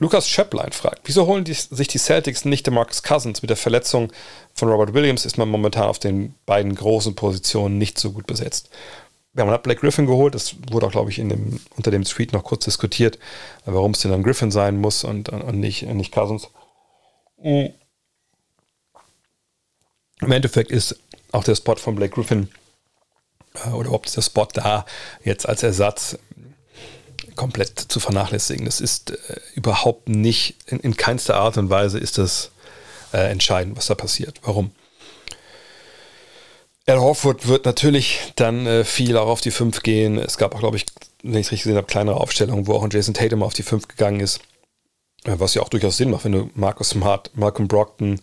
Lukas Schöpplein fragt, wieso holen die, sich die Celtics nicht den Marcus Cousins? Mit der Verletzung von Robert Williams ist man momentan auf den beiden großen Positionen nicht so gut besetzt. Ja, man hat Black Griffin geholt, das wurde auch, glaube ich, in dem, unter dem Tweet noch kurz diskutiert, warum es denn dann Griffin sein muss und, und, nicht, nicht Cousins. Im Endeffekt ist auch der Spot von Blake Griffin äh, oder überhaupt dieser Spot da jetzt als Ersatz komplett zu vernachlässigen. Das ist äh, überhaupt nicht, in, in, keinster Art und Weise ist das äh, entscheidend, was da passiert. Warum? Al Horford wird natürlich dann äh, viel auch auf die 5 gehen. Es gab auch, glaube ich, wenn ich es richtig gesehen habe, kleinere Aufstellungen, wo auch ein Jason Tatum auf die 5 gegangen ist. Was ja auch durchaus Sinn macht, wenn du Marcus Smart, Malcolm Brockton,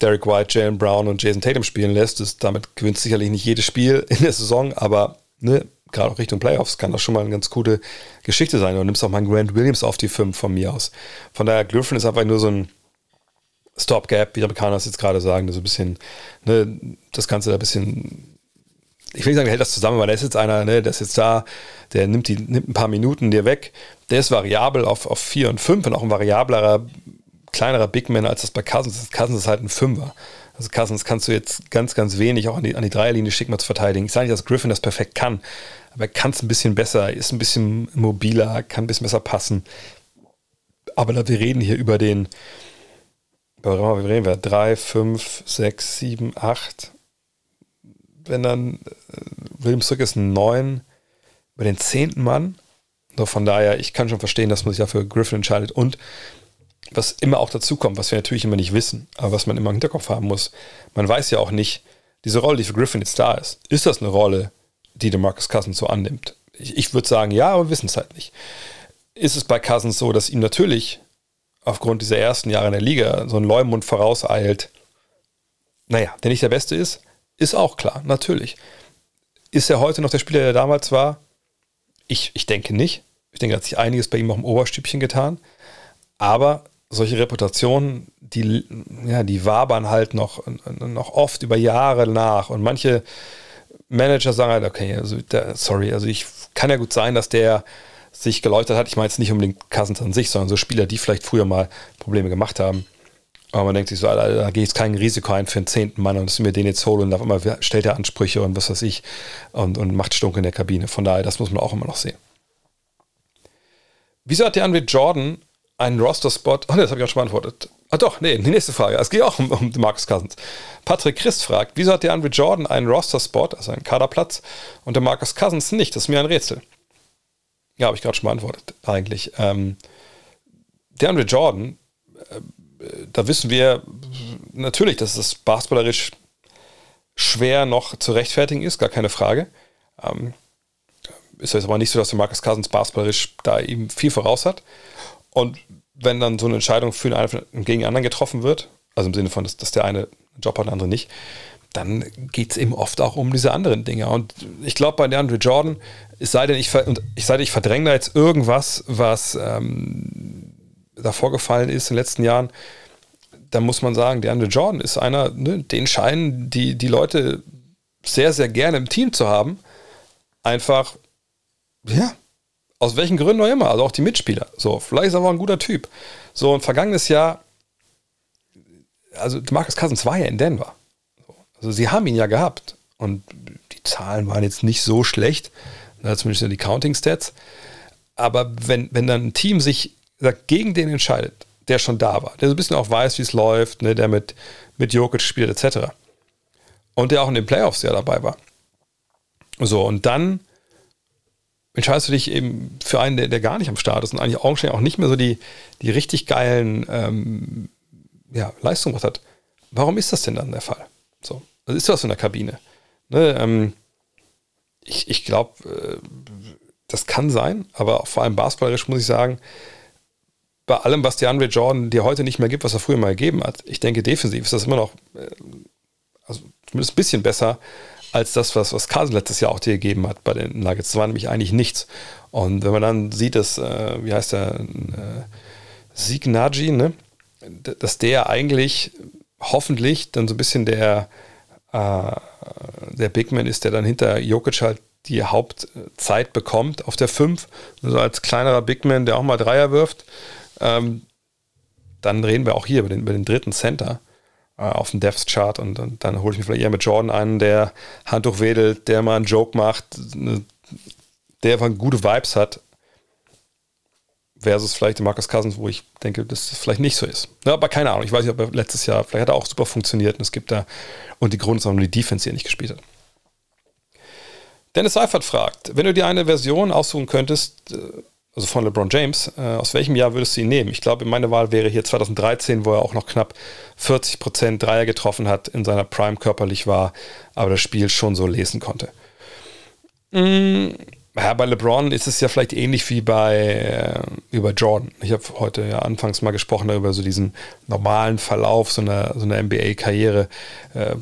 Derek White, Jalen Brown und Jason Tatum spielen lässt. Das, damit gewinnt sicherlich nicht jedes Spiel in der Saison, aber ne, gerade auch Richtung Playoffs kann das schon mal eine ganz gute Geschichte sein. Du nimmst auch mal einen Grant Williams auf die 5 von mir aus. Von daher, Griffin ist einfach nur so ein Stopgap, wie die Amerikaner es jetzt gerade sagen, so ein bisschen, ne, das Ganze da ein bisschen, ich will nicht sagen, der hält das zusammen, weil der ist jetzt einer, ne, der ist jetzt da, der nimmt, die, nimmt ein paar Minuten dir weg, der ist variabel auf, auf 4 und 5 und auch ein variablerer, kleinerer Big Man als das bei Cousins. Cousins ist halt ein Fünfer. Also Cousins kannst du jetzt ganz, ganz wenig auch an die, an die Dreierlinie schicken, mal zu verteidigen. Ich sage nicht, dass Griffin das perfekt kann, aber er kann es ein bisschen besser, ist ein bisschen mobiler, kann ein bisschen besser passen. Aber wir reden hier über den, über, wie reden wir? 3, 5, 6, 7, 8. Wenn dann äh, Williams zurück ist ein 9, über den zehnten Mann. So von daher, ich kann schon verstehen, dass man sich dafür Griffin entscheidet. Und was immer auch dazu kommt, was wir natürlich immer nicht wissen, aber was man immer im Hinterkopf haben muss, man weiß ja auch nicht, diese Rolle, die für Griffin jetzt da ist, ist das eine Rolle, die der Marcus Cousins so annimmt? Ich, ich würde sagen, ja, aber wir wissen es halt nicht. Ist es bei Cousins so, dass ihm natürlich aufgrund dieser ersten Jahre in der Liga so ein Leumund vorauseilt? Naja, der nicht der Beste ist, ist auch klar, natürlich. Ist er heute noch der Spieler, der damals war? Ich, ich denke nicht. Ich denke, hat sich einiges bei ihm auch im Oberstübchen getan. Aber solche Reputationen, die, ja, die wabern halt noch, noch oft über Jahre nach. Und manche Manager sagen halt, okay, also der, sorry, also ich kann ja gut sein, dass der sich geläutert hat. Ich meine jetzt nicht unbedingt Cousins an sich, sondern so Spieler, die vielleicht früher mal Probleme gemacht haben. Aber man denkt sich so, Alter, da gehe ich jetzt kein Risiko ein für einen zehnten Mann und dass mir den jetzt hole und auf einmal stellt er Ansprüche und was weiß ich und, und macht Stunk in der Kabine. Von daher, das muss man auch immer noch sehen. Wieso hat der Andre Jordan einen Roster-Spot. Ach ne, das habe ich auch schon beantwortet. Ah doch, nee, die nächste Frage. Es geht auch um, um Marcus Cousins. Patrick Christ fragt, wieso hat der Andre Jordan einen Roster-Spot, also einen Kaderplatz, und der Marcus Cousins nicht? Das ist mir ein Rätsel. Ja, habe ich gerade schon beantwortet, eigentlich. Ähm, der Andre Jordan, äh, da wissen wir natürlich, dass es basketballerisch schwer noch zu rechtfertigen ist, gar keine Frage. Ähm, ist jetzt aber nicht so, dass der Marcus Cousins basketballerisch da eben viel voraus hat. Und wenn dann so eine Entscheidung für einen gegen den anderen getroffen wird, also im Sinne von, dass, dass der eine einen Job hat, der andere nicht, dann geht es eben oft auch um diese anderen Dinge. Und ich glaube, bei DeAndre Jordan, es sei denn, ich, und ich ich verdränge da jetzt irgendwas, was ähm, da vorgefallen ist in den letzten Jahren, dann muss man sagen, DeAndre Jordan ist einer, ne, den scheinen die, die Leute sehr, sehr gerne im Team zu haben. Einfach, ja, aus welchen Gründen auch immer, also auch die Mitspieler. So, vielleicht ist er aber ein guter Typ. So, ein vergangenes Jahr, also Marcus Cousins war ja in Denver. Also sie haben ihn ja gehabt. Und die Zahlen waren jetzt nicht so schlecht, ne, zumindest die Counting-Stats. Aber wenn, wenn dann ein Team sich sagt, gegen den entscheidet, der schon da war, der so ein bisschen auch weiß, wie es läuft, ne, der mit, mit Jokic spielt, etc. Und der auch in den Playoffs ja dabei war. So, und dann entscheidest du dich eben für einen, der, der gar nicht am Start ist und eigentlich augenscheinlich auch nicht mehr so die, die richtig geilen ähm, ja, Leistungen hat. Warum ist das denn dann der Fall? So, was ist das in der Kabine? Ne, ähm, ich ich glaube, äh, das kann sein, aber vor allem basketballerisch muss ich sagen, bei allem, was die Andre Jordan dir heute nicht mehr gibt, was er früher mal gegeben hat, ich denke, defensiv ist das immer noch, äh, also zumindest ein bisschen besser als das, was, was Carson letztes Jahr auch dir gegeben hat bei den Nuggets. Das war nämlich eigentlich nichts. Und wenn man dann sieht, dass, äh, wie heißt der, äh, Sieg Nagy, ne? dass der eigentlich hoffentlich dann so ein bisschen der, der Big Man ist, der dann hinter Jokic halt die Hauptzeit bekommt auf der 5, also als kleinerer Big Man, der auch mal Dreier wirft, ähm, dann reden wir auch hier über den, über den dritten Center äh, auf dem Depth Chart. Und, und dann hole ich mir vielleicht eher mit Jordan einen, der Handtuch wedelt, der mal einen Joke macht, ne, der einfach gute Vibes hat, versus vielleicht Marcus Cousins, wo ich denke, dass das vielleicht nicht so ist. Ja, aber keine Ahnung, ich weiß nicht, ob er letztes Jahr, vielleicht hat er auch super funktioniert und es gibt da, und die Grund ist auch nur die Defense, die er nicht gespielt hat. Dennis Seifert fragt, wenn du dir eine Version aussuchen könntest, äh, also von LeBron James, äh, aus welchem Jahr würdest du ihn nehmen? Ich glaube, meine Wahl wäre hier 2013, wo er auch noch knapp 40% Dreier getroffen hat, in seiner Prime körperlich war, aber das Spiel schon so lesen konnte. Mm, ja, bei LeBron ist es ja vielleicht ähnlich wie bei, äh, bei Jordan. Ich habe heute ja anfangs mal gesprochen darüber, so diesen normalen Verlauf so einer, so einer NBA-Karriere, äh,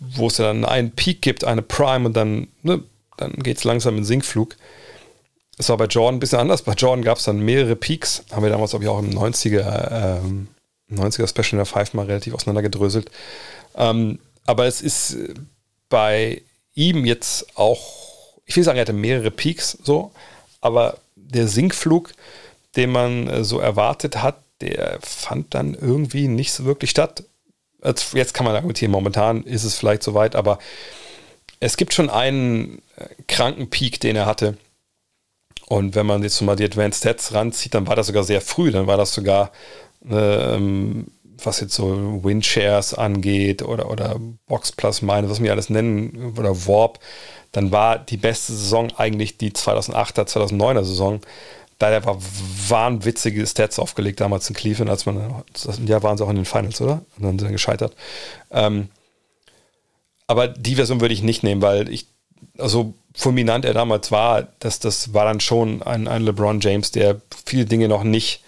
wo es ja dann einen Peak gibt, eine Prime und dann, ne, dann geht es langsam in Sinkflug. Das war bei Jordan ein bisschen anders. Bei Jordan gab es dann mehrere Peaks. Haben wir damals, glaube ich, auch im 90er, ähm, 90er Special in der Five mal relativ auseinandergedröselt. Ähm, aber es ist bei ihm jetzt auch ich will sagen, er hatte mehrere Peaks so, aber der Sinkflug, den man äh, so erwartet hat, der fand dann irgendwie nicht so wirklich statt. Jetzt kann man argumentieren, momentan ist es vielleicht soweit, aber es gibt schon einen äh, kranken Peak, den er hatte. Und wenn man jetzt mal die Advanced Stats ranzieht, dann war das sogar sehr früh. Dann war das sogar, ähm, was jetzt so Windshares angeht oder, oder Box Plus Minus, was wir alles nennen, oder Warp, dann war die beste Saison eigentlich die 2008er, 2009er Saison. Da hat er einfach wahnwitzige Stats aufgelegt damals in Cleveland, als man, das Jahr waren sie auch in den Finals, oder? Und dann sind sie gescheitert. Ähm, aber die Version würde ich nicht nehmen, weil ich, also fulminant er damals war, dass das war dann schon ein, ein LeBron James, der viele Dinge noch nicht,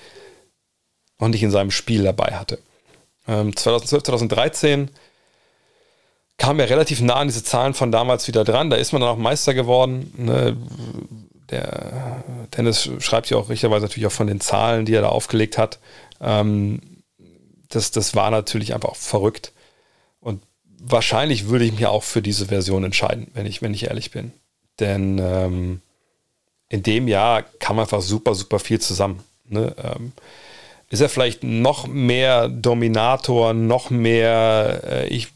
noch nicht in seinem Spiel dabei hatte. Ähm, 2012, 2013 kam er relativ nah an diese Zahlen von damals wieder dran. Da ist man dann auch Meister geworden. Ne? Der Dennis schreibt ja auch richtigerweise natürlich auch von den Zahlen, die er da aufgelegt hat. Ähm, das, das war natürlich einfach verrückt. Und wahrscheinlich würde ich mich auch für diese Version entscheiden, wenn ich, wenn ich ehrlich bin. Denn ähm, in dem Jahr kam einfach super, super viel zusammen. Ne? Ähm, ist er vielleicht noch mehr Dominator, noch mehr, äh, ich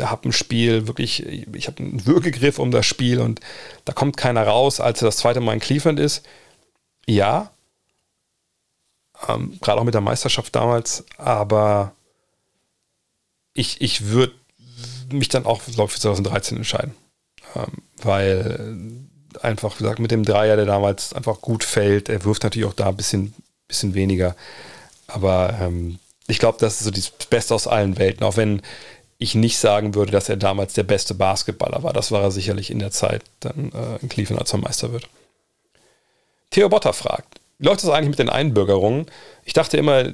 habe ein Spiel wirklich, ich habe einen Würgegriff um das Spiel und da kommt keiner raus, als er das zweite Mal in Cleveland ist. Ja, ähm, gerade auch mit der Meisterschaft damals, aber ich, ich würde mich dann auch, ich, für 2013 entscheiden. Ähm, weil einfach, wie gesagt, mit dem Dreier, der damals einfach gut fällt, er wirft natürlich auch da ein bisschen, bisschen weniger. Aber ähm, ich glaube, das ist so das Beste aus allen Welten. Auch wenn ich nicht sagen würde, dass er damals der beste Basketballer war. Das war er sicherlich in der Zeit dann äh, in Cleveland, als er Meister wird. Theo Botter fragt, wie läuft das eigentlich mit den Einbürgerungen? Ich dachte immer,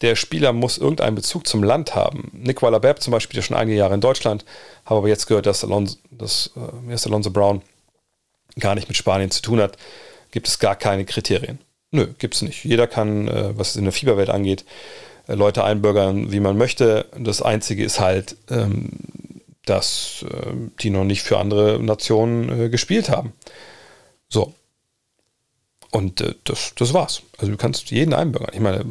der Spieler muss irgendeinen Bezug zum Land haben. Nick Waller-Bepp zum Beispiel, der schon einige Jahre in Deutschland, habe aber jetzt gehört, dass Alonso, dass, äh, Alonso Brown gar nicht mit Spanien zu tun hat. Gibt es gar keine Kriterien? Nö, gibt es nicht. Jeder kann, äh, was es in der Fieberwelt angeht, äh, Leute einbürgern, wie man möchte. Das Einzige ist halt, ähm, dass äh, die noch nicht für andere Nationen äh, gespielt haben. So. Und das, das war's. Also du kannst jeden einbürgern. Ich meine,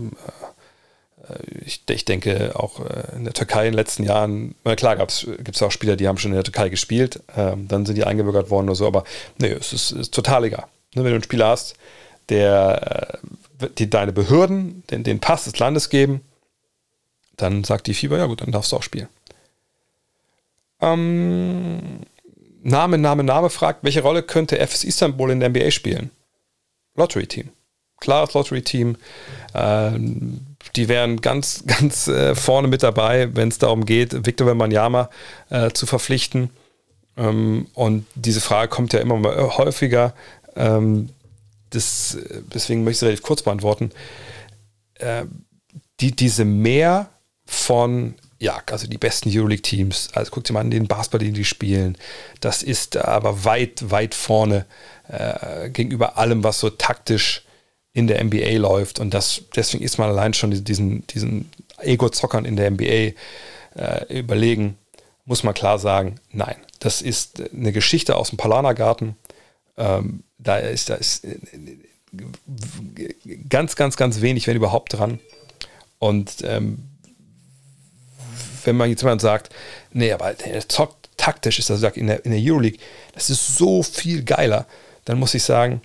ich, ich, denke auch in der Türkei in den letzten Jahren, klar gibt es auch Spieler, die haben schon in der Türkei gespielt, ähm, dann sind die eingebürgert worden oder so, aber nee, es ist, ist total egal. Ne, wenn du einen Spieler hast, der die deine Behörden den, den Pass des Landes geben, dann sagt die Fieber, ja gut, dann darfst du auch spielen. Ähm, Name, Name, Name fragt, welche Rolle könnte FS Istanbul in der NBA spielen? Lottery-Team. Klares Lottery-Team. Ähm, die wären ganz, ganz äh, vorne mit dabei, wenn es darum geht, Victor Wembanyama äh, zu verpflichten. Ähm, und diese Frage kommt ja immer mal häufiger. Ähm, das, deswegen möchte ich es relativ kurz beantworten. Äh, die, diese mehr von ja, also die besten Euroleague-Teams, also guckt dir mal an den Basketball, den die spielen. Das ist aber weit, weit vorne äh, gegenüber allem, was so taktisch in der NBA läuft. Und das, deswegen ist man allein schon diesen, diesen Ego-Zockern in der NBA äh, überlegen, muss man klar sagen, nein. Das ist eine Geschichte aus dem Palanergarten. Ähm, da ist, da ist äh, ganz, ganz, ganz wenig, wenn überhaupt dran. Und ähm, wenn man jetzt jemand sagt, nee, aber der zockt taktisch, ist das in der, in der Euroleague, das ist so viel geiler, dann muss ich sagen,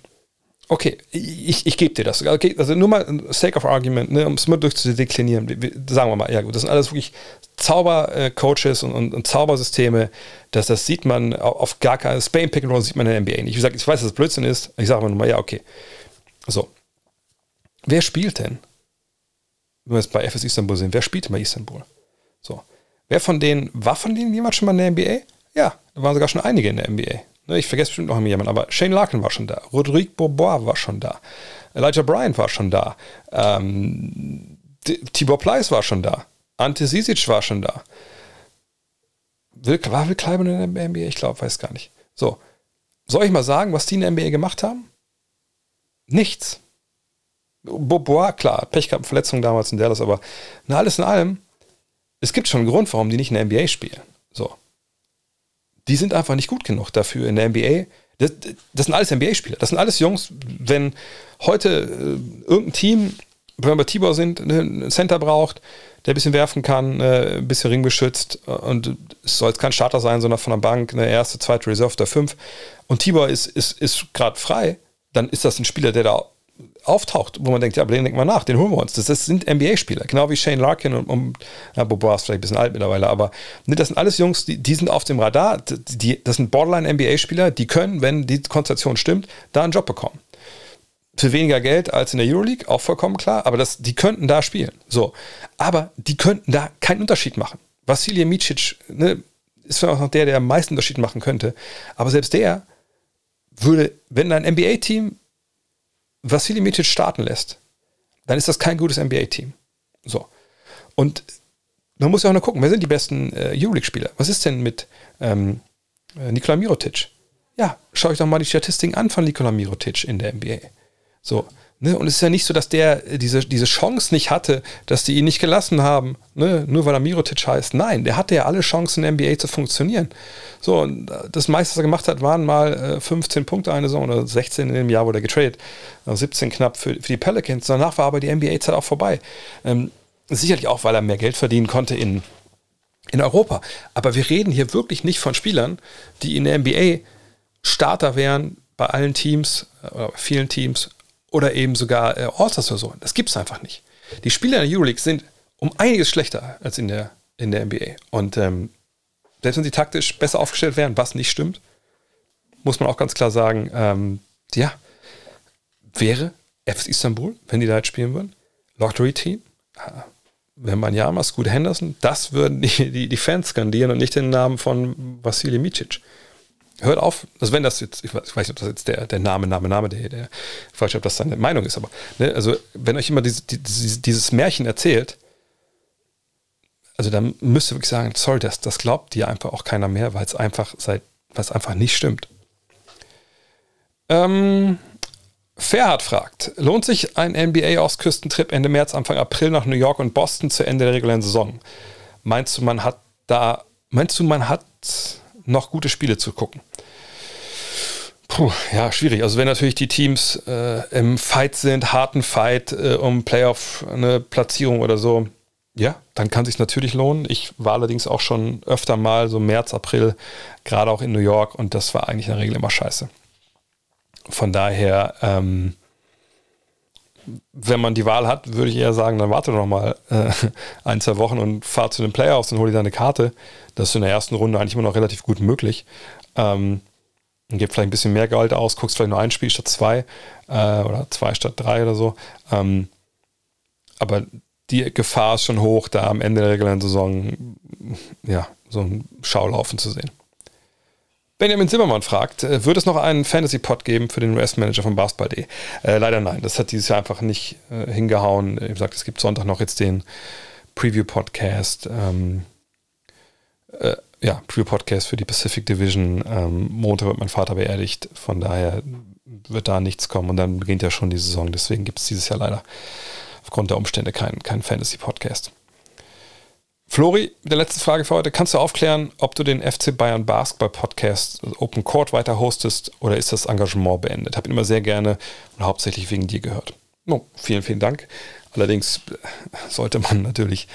okay, ich, ich gebe dir das. Okay, also nur mal sake of argument, ne, um es mal durchzudeklinieren, sagen wir mal, ja gut, das sind alles wirklich Zaubercoaches und, und, und, Zaubersysteme, das, das sieht man auf gar keinen, Spain Pick and Roll sieht man in der NBA nicht. Wie gesagt, ich weiß, dass es Blödsinn ist, ich sage aber nur mal, ja, okay. So. Wer spielt denn? Wenn wir jetzt bei FS Istanbul sind, wer spielt bei Istanbul? So. Wer von denen, war von denen jemand schon mal in der NBA? Ja, da waren sogar schon einige in der NBA. Ne, ich vergesse bestimmt noch jemanden, aber Shane Larkin war schon da. Rodrigue Bourbois war schon da. Elijah Bryant war schon da. Ähm, Tibor Pleiss war schon da. Ante Sisic war schon da. Will, war Will Kleiber in der NBA? Ich glaube, weiß gar nicht. So. Soll ich mal sagen, was die in der NBA gemacht haben? Nichts. Bourbois, klar, Pech gehabt, Verletzung damals in Dallas, aber na, alles in allem, es gibt schon einen Grund, warum die nicht in der NBA spielen. So. Die sind einfach nicht gut genug dafür in der NBA. Das, das sind alles NBA-Spieler. Das sind alles Jungs, wenn heute äh, irgendein Team, wenn wir bei Tibor sind, ne, einen Center braucht, der ein bisschen werfen kann, äh, ein bisschen ringbeschützt und es soll jetzt kein Starter sein, sondern von der Bank eine erste, zweite Reserve der fünf und Tibor ist, ist, ist gerade frei, dann ist das ein Spieler, der da auftaucht, wo man denkt, ja, aber den denken wir nach, den holen wir uns. Das, das sind NBA-Spieler, genau wie Shane Larkin und, und ja, Bobo ist vielleicht ein bisschen alt mittlerweile, aber ne, das sind alles Jungs, die, die sind auf dem Radar, die, das sind Borderline-NBA-Spieler, die können, wenn die Konstellation stimmt, da einen Job bekommen. Für weniger Geld als in der Euroleague, auch vollkommen klar, aber das, die könnten da spielen. So. Aber die könnten da keinen Unterschied machen. Vasilij Micic ne, ist vielleicht auch noch der, der am meisten Unterschied machen könnte. Aber selbst der würde, wenn ein NBA-Team Vassili Mitic starten lässt, dann ist das kein gutes NBA-Team. So. Und man muss ja auch noch gucken, wer sind die besten äh, Euroleague-Spieler? Was ist denn mit ähm, äh, Nikola Mirotic? Ja, schau euch doch mal die Statistiken an von Nikola Mirotic in der NBA. So, Ne? Und es ist ja nicht so, dass der diese, diese Chance nicht hatte, dass die ihn nicht gelassen haben, ne? nur weil er Mirotic heißt. Nein, der hatte ja alle Chancen in der NBA zu funktionieren. So, und das meiste, was er gemacht hat, waren mal 15 äh, Punkte eine Saison oder 16 in dem Jahr, wo er getradet, 17 knapp für, für die Pelicans. Danach war aber die NBA-Zeit auch vorbei. Ähm, sicherlich auch, weil er mehr Geld verdienen konnte in, in Europa. Aber wir reden hier wirklich nicht von Spielern, die in der NBA Starter wären bei allen Teams äh, vielen Teams oder eben sogar äh, All-Stars oder so. Das gibt es einfach nicht. Die Spieler in der Euroleague sind um einiges schlechter als in der, in der NBA. Und ähm, selbst wenn sie taktisch besser aufgestellt wären, was nicht stimmt, muss man auch ganz klar sagen, ähm, ja, wäre FS Istanbul, wenn die da jetzt spielen würden, Lottery-Team, äh, wenn man ja mal Henderson, das würden die, die, die Fans skandieren und nicht den Namen von Vasili Micic hört auf, also wenn das jetzt, ich weiß, ich weiß nicht, ob das jetzt der, der Name, Name, Name, der, der falsch, ob das seine Meinung ist, aber ne, also wenn euch immer diese, dieses, Märchen erzählt, also dann müsst ihr wirklich sagen, sorry, das, das glaubt dir einfach auch keiner mehr, weil es einfach seit, was einfach nicht stimmt. Ähm, Ferhat fragt, lohnt sich ein NBA-Ostküstentrip Ende März, Anfang April nach New York und Boston zu Ende der regulären Saison? Meinst du, man hat da, meinst du, man hat noch gute Spiele zu gucken. Puh, ja, schwierig. Also wenn natürlich die Teams äh, im Fight sind, harten Fight äh, um Playoff, eine Platzierung oder so, ja, dann kann sich natürlich lohnen. Ich war allerdings auch schon öfter mal so März, April, gerade auch in New York und das war eigentlich in der Regel immer scheiße. Von daher, ähm, wenn man die Wahl hat, würde ich eher sagen, dann warte noch mal äh, ein, zwei Wochen und fahr zu den Playoffs und hol dir deine Karte. Das ist in der ersten Runde eigentlich immer noch relativ gut möglich. Ähm, und gib vielleicht ein bisschen mehr Geld aus, guckst vielleicht nur ein Spiel statt zwei äh, oder zwei statt drei oder so. Ähm, aber die Gefahr ist schon hoch, da am Ende der regulären Saison ja, so einen Schaulaufen zu sehen. Benjamin Zimmermann fragt, äh, wird es noch einen Fantasy-Pod geben für den US-Manager von Basketball.de? Äh, leider nein, das hat dieses Jahr einfach nicht äh, hingehauen. Wie gesagt, es gibt Sonntag noch jetzt den Preview-Podcast. Ähm, äh, ja, Preview-Podcast für die Pacific Division. Ähm, Montag wird mein Vater beerdigt, von daher wird da nichts kommen und dann beginnt ja schon die Saison. Deswegen gibt es dieses Jahr leider aufgrund der Umstände keinen kein Fantasy-Podcast. Flori, der letzte Frage für heute. Kannst du aufklären, ob du den FC Bayern Basketball Podcast Open Court weiter hostest oder ist das Engagement beendet? Habe ihn immer sehr gerne und hauptsächlich wegen dir gehört. No, vielen, vielen Dank. Allerdings äh, sollte man natürlich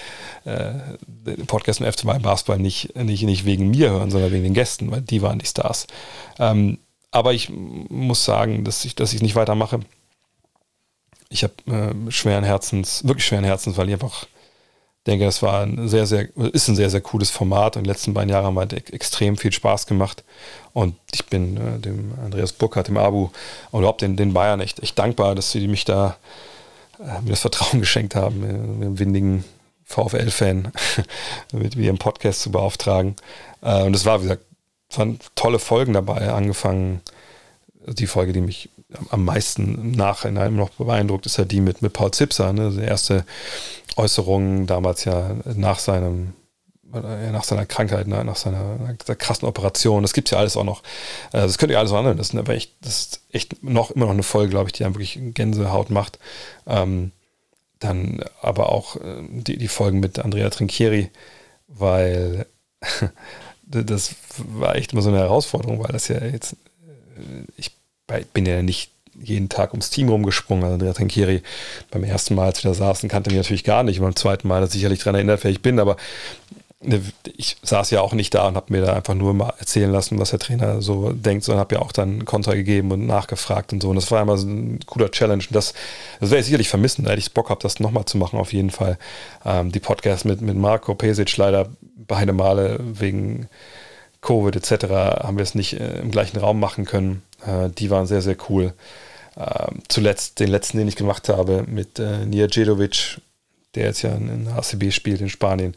äh, den Podcast im FC Bayern Basketball nicht, nicht, nicht wegen mir hören, sondern wegen den Gästen, weil die waren die Stars. Ähm, aber ich muss sagen, dass ich, ich nicht weitermache. Ich habe äh, schweren Herzens, wirklich schweren Herzens, weil ich einfach denke, das war ein sehr, sehr, ist ein sehr, sehr cooles Format. Und die letzten beiden Jahre haben halt extrem viel Spaß gemacht. Und ich bin äh, dem Andreas Burkhardt, dem Abu und überhaupt den, den Bayern echt, echt dankbar, dass sie mich da äh, mir das Vertrauen geschenkt haben, äh, dem windigen VfL-Fan mit im Podcast zu beauftragen. Äh, und es war, wie gesagt, waren tolle Folgen dabei, angefangen, die Folge, die mich am meisten im Nachhinein noch beeindruckt, ist ja die mit, mit Paul Zipser, ne? die erste Äußerung damals ja nach seinem nach seiner Krankheit, ne? nach seiner nach krassen Operation. Das gibt es ja alles auch noch. Äh, das könnt ihr alles anhören. Das ist, aber echt, das ist echt noch immer noch eine Folge, glaube ich, die dann wirklich Gänsehaut macht. Ähm, dann aber auch äh, die, die Folgen mit Andrea Trinchieri, weil das war echt immer so eine Herausforderung, weil das ja jetzt, äh, ich bin ja nicht jeden Tag ums Team rumgesprungen. Also Andrea Trinchieri beim ersten Mal, als wir da saßen, kannte mich natürlich gar nicht. beim zweiten Mal, dass ich sicherlich daran erinnert, wer ich bin, aber ne, ich saß ja auch nicht da und habe mir da einfach nur mal erzählen lassen, was der Trainer so denkt, sondern habe ja auch dann Kontra gegeben und nachgefragt und so. Und das war immer so ein cooler Challenge. Und das, das werde ich sicherlich vermissen. Da hätte ich Bock gehabt, das nochmal zu machen, auf jeden Fall. Ähm, die Podcasts mit, mit Marco Pesic leider beide Male wegen Covid etc. haben wir es nicht äh, im gleichen Raum machen können. Äh, die waren sehr, sehr cool. Äh, zuletzt den letzten, den ich gemacht habe, mit äh, Nia Djedovic, der jetzt ja in HCB spielt in Spanien.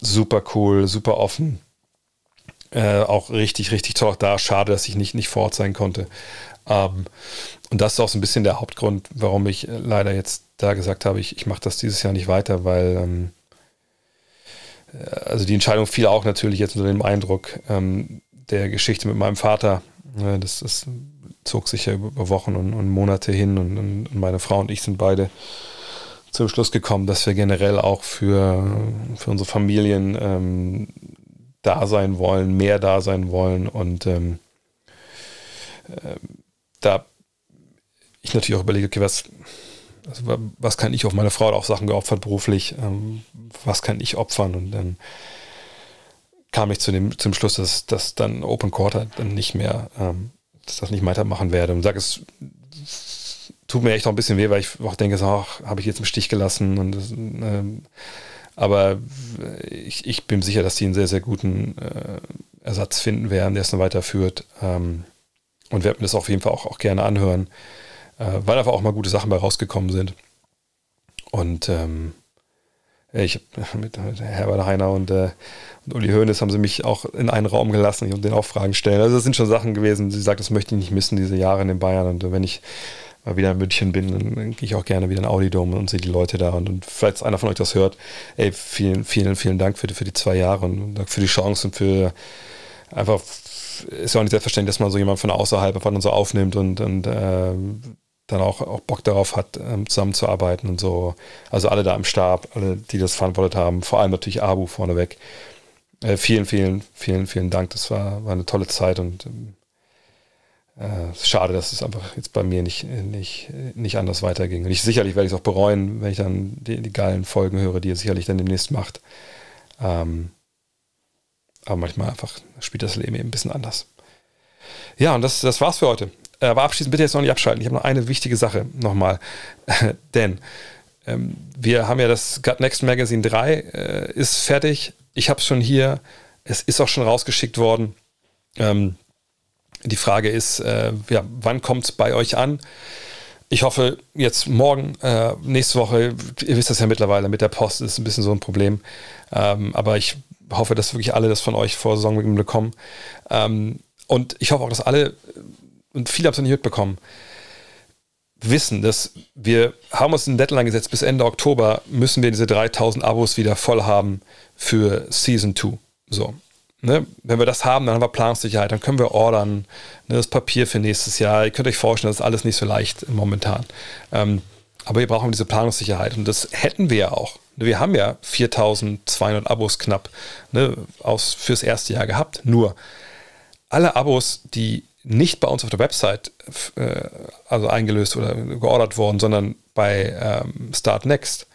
Super cool, super offen. Äh, auch richtig, richtig toll auch da. Schade, dass ich nicht, nicht vor Ort sein konnte. Ähm, und das ist auch so ein bisschen der Hauptgrund, warum ich äh, leider jetzt da gesagt habe, ich, ich mache das dieses Jahr nicht weiter, weil ähm, also die Entscheidung fiel auch natürlich jetzt unter dem Eindruck ähm, der Geschichte mit meinem Vater. Ja, das, das, zog sich ja über Wochen und, und Monate hin und, und, meine Frau und ich sind beide zum Schluss gekommen, dass wir generell auch für, für unsere Familien ähm, da sein wollen, mehr da sein wollen und ähm, äh, da ich natürlich auch überlege, okay, was, also was kann ich auf meine Frau auch Sachen geopfert beruflich, ähm, was kann ich opfern und dann kam ich zu dem, zum Schluss, dass, dass dann Open Quarter dann nicht mehr, ähm, dass das nicht weitermachen werde und sage es tut mir echt auch ein bisschen weh, weil ich auch denke, so, ach, habe ich jetzt im Stich gelassen und ähm, aber ich, ich, bin sicher, dass die einen sehr, sehr guten äh, Ersatz finden werden, der es dann weiterführt ähm, und werde mir das auf jeden Fall auch, auch gerne anhören äh, weil einfach auch mal gute Sachen bei rausgekommen sind. Und ähm, ich mit, mit Herbert Heiner und, äh, und Uli Hoeneß haben sie mich auch in einen Raum gelassen und den auch Fragen stellen. Also das sind schon Sachen gewesen, sie sagt, das möchte ich nicht missen, diese Jahre in den Bayern. Und wenn ich mal wieder in München bin, dann gehe ich auch gerne wieder in Audi Dome und sehe die Leute da. Und, und falls einer von euch das hört, ey, vielen, vielen, vielen Dank für die, für die zwei Jahre und für die Chance und für einfach ist ja auch nicht selbstverständlich, dass man so jemand von außerhalb einfach so aufnimmt und, und äh, dann auch, auch Bock darauf hat, ähm, zusammenzuarbeiten und so. Also alle da im Stab, alle, die das verantwortet haben, vor allem natürlich Abu vorneweg. Äh, vielen, vielen, vielen, vielen Dank. Das war, war eine tolle Zeit und ähm, äh, schade, dass es einfach jetzt bei mir nicht, nicht, nicht anders weiterging. Und ich sicherlich werde ich es auch bereuen, wenn ich dann die, die geilen Folgen höre, die er sicherlich dann demnächst macht. Ähm, aber manchmal einfach spielt das Leben eben ein bisschen anders. Ja, und das, das war's für heute. Äh, aber abschließend bitte jetzt noch nicht abschalten. Ich habe noch eine wichtige Sache nochmal. Denn ähm, wir haben ja das Gut Next Magazine 3 äh, ist fertig. Ich habe es schon hier. Es ist auch schon rausgeschickt worden. Ähm, die Frage ist, äh, ja, wann kommt es bei euch an? Ich hoffe, jetzt morgen, äh, nächste Woche, ihr wisst das ja mittlerweile, mit der Post ist ein bisschen so ein Problem. Ähm, aber ich hoffe, dass wirklich alle das von euch vor Saison bekommen. Ähm, und ich hoffe auch, dass alle und viele haben es noch nicht mitbekommen. wissen, dass wir haben uns einen Deadline gesetzt, bis Ende Oktober müssen wir diese 3000 Abos wieder voll haben für Season 2. So. Ne? Wenn wir das haben, dann haben wir Planungssicherheit, dann können wir ordern, ne, das Papier für nächstes Jahr. Ihr könnt euch vorstellen, das ist alles nicht so leicht momentan. Ähm, aber wir brauchen diese Planungssicherheit und das hätten wir ja auch. Wir haben ja 4200 Abos knapp ne, aus, fürs erste Jahr gehabt. Nur alle Abos, die nicht bei uns auf der Website äh, also eingelöst oder geordert wurden, sondern bei ähm, Start Next,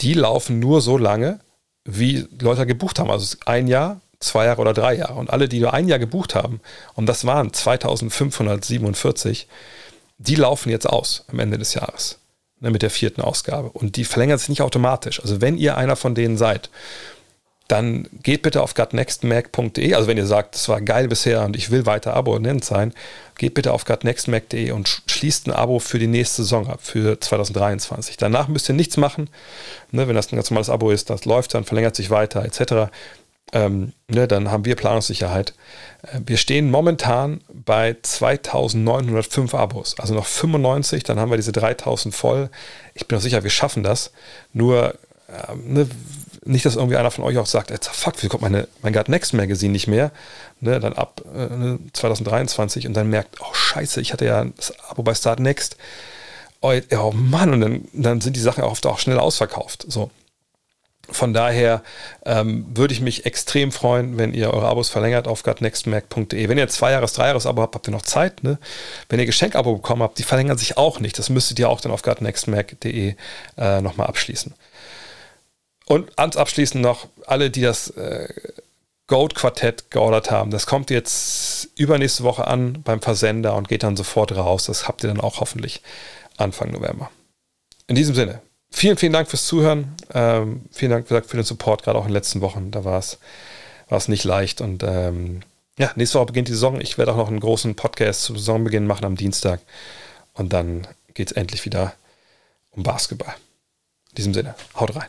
die laufen nur so lange, wie Leute gebucht haben. Also ein Jahr, zwei Jahre oder drei Jahre. Und alle, die nur ein Jahr gebucht haben, und das waren 2547, die laufen jetzt aus am Ende des Jahres ne, mit der vierten Ausgabe. Und die verlängern sich nicht automatisch. Also wenn ihr einer von denen seid, dann geht bitte auf gutnextmac.de. Also wenn ihr sagt, es war geil bisher und ich will weiter Abonnent sein, geht bitte auf gutnextmac.de und schließt ein Abo für die nächste Saison ab, für 2023. Danach müsst ihr nichts machen. Ne, wenn das ein ganz normales Abo ist, das läuft dann, verlängert sich weiter, etc ähm, ne, dann haben wir Planungssicherheit. Äh, wir stehen momentan bei 2905 Abos, also noch 95, dann haben wir diese 3000 voll. Ich bin auch sicher, wir schaffen das. Nur äh, ne, nicht, dass irgendwie einer von euch auch sagt, ey, fuck, wie kommt meine, mein God Next Magazine nicht mehr? Ne, dann ab äh, 2023 und dann merkt, oh scheiße, ich hatte ja das Abo bei Start Next. Oh, oh Mann, und dann, dann sind die Sachen oft auch schnell ausverkauft. So. Von daher ähm, würde ich mich extrem freuen, wenn ihr eure Abos verlängert auf gutnextmac.de. Wenn ihr zwei Jahres, drei Jahres Abo habt, habt ihr noch Zeit. Ne? Wenn ihr Geschenkabo bekommen habt, die verlängern sich auch nicht. Das müsstet ihr auch dann auf gutnextmac.de äh, nochmal abschließen. Und ans Abschließen noch alle, die das äh, Gold Quartett geordert haben. Das kommt jetzt übernächste Woche an beim Versender und geht dann sofort raus. Das habt ihr dann auch hoffentlich Anfang November. In diesem Sinne, vielen, vielen Dank fürs Zuhören. Ähm, vielen Dank für den Support, gerade auch in den letzten Wochen. Da war es nicht leicht. Und ähm, ja, nächste Woche beginnt die Saison. Ich werde auch noch einen großen Podcast zum Saisonbeginn machen am Dienstag. Und dann geht es endlich wieder um Basketball. In diesem Sinne, haut rein.